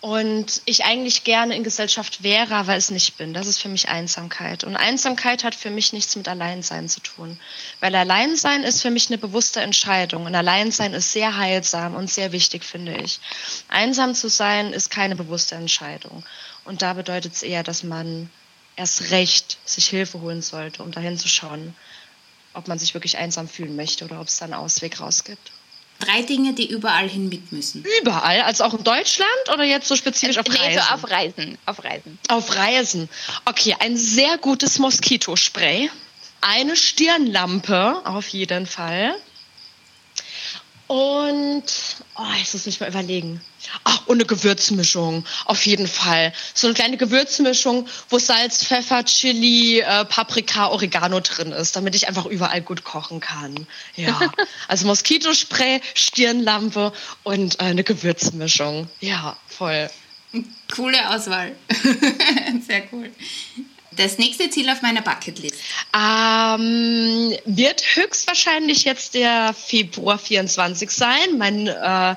Und ich eigentlich gerne in Gesellschaft wäre, aber es nicht bin. Das ist für mich Einsamkeit. Und Einsamkeit hat für mich nichts mit Alleinsein zu tun. Weil Alleinsein ist für mich eine bewusste Entscheidung. Und Alleinsein ist sehr heilsam und sehr wichtig, finde ich. Einsam zu sein ist keine bewusste Entscheidung. Und da bedeutet es eher, dass man erst recht sich Hilfe holen sollte, um dahin zu schauen, ob man sich wirklich einsam fühlen möchte oder ob es da einen Ausweg rausgibt. Drei Dinge, die überall hin mit müssen. Überall? Also auch in Deutschland oder jetzt so spezifisch auf Reisen? Nee, so auf Reisen. Auf Reisen. Auf Reisen. Okay, ein sehr gutes Moskitospray. eine Stirnlampe auf jeden Fall. Und, oh, ich muss mich mal überlegen. Ach, und eine Gewürzmischung, auf jeden Fall. So eine kleine Gewürzmischung, wo Salz, Pfeffer, Chili, äh, Paprika, Oregano drin ist, damit ich einfach überall gut kochen kann. Ja, also Moskitospray, Stirnlampe und äh, eine Gewürzmischung. Ja, voll. Coole Auswahl. Sehr cool. Das nächste Ziel auf meiner Bucketlist? Ähm, wird höchstwahrscheinlich jetzt der Februar 24 sein. Mein äh,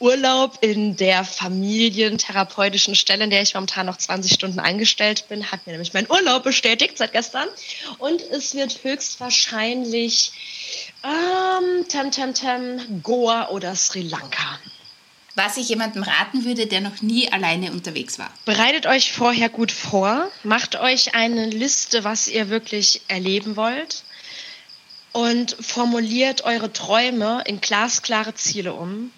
Urlaub in der familientherapeutischen Stelle, in der ich momentan noch 20 Stunden eingestellt bin, hat mir nämlich meinen Urlaub bestätigt seit gestern. Und es wird höchstwahrscheinlich ähm, tem, tem, tem, Goa oder Sri Lanka was ich jemandem raten würde, der noch nie alleine unterwegs war. Bereitet euch vorher gut vor, macht euch eine Liste, was ihr wirklich erleben wollt und formuliert eure Träume in glasklare Ziele um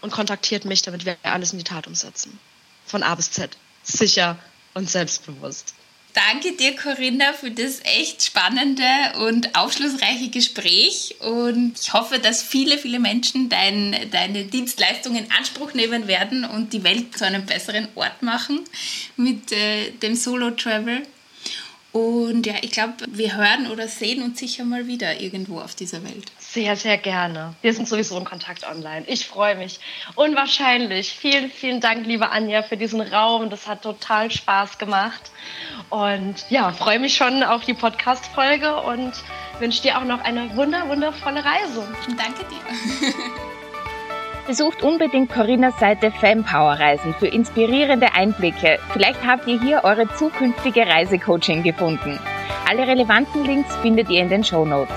und kontaktiert mich, damit wir alles in die Tat umsetzen. Von A bis Z. Sicher und selbstbewusst. Danke dir, Corinna, für das echt spannende und aufschlussreiche Gespräch. Und ich hoffe, dass viele, viele Menschen dein, deine Dienstleistungen in Anspruch nehmen werden und die Welt zu einem besseren Ort machen mit äh, dem Solo-Travel. Und ja, ich glaube, wir hören oder sehen uns sicher mal wieder irgendwo auf dieser Welt. Sehr, sehr gerne. Wir sind sowieso in Kontakt online. Ich freue mich. Unwahrscheinlich. Vielen, vielen Dank, liebe Anja, für diesen Raum. Das hat total Spaß gemacht. Und ja, freue mich schon auf die Podcast-Folge und wünsche dir auch noch eine wunder, wundervolle Reise. Danke dir. Besucht unbedingt Corinnas Seite Fempower Reisen für inspirierende Einblicke. Vielleicht habt ihr hier eure zukünftige Reisecoaching gefunden. Alle relevanten Links findet ihr in den Show Notes.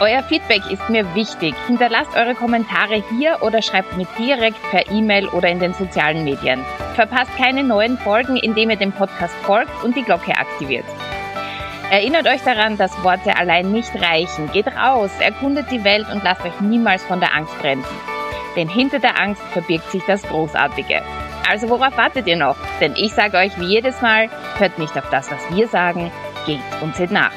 Euer Feedback ist mir wichtig. Hinterlasst eure Kommentare hier oder schreibt mir direkt per E-Mail oder in den sozialen Medien. Verpasst keine neuen Folgen, indem ihr dem Podcast folgt und die Glocke aktiviert. Erinnert euch daran, dass Worte allein nicht reichen. Geht raus, erkundet die Welt und lasst euch niemals von der Angst bremsen. Denn hinter der Angst verbirgt sich das Großartige. Also worauf wartet ihr noch? Denn ich sage euch wie jedes Mal, hört nicht auf das, was wir sagen, geht und seht nach.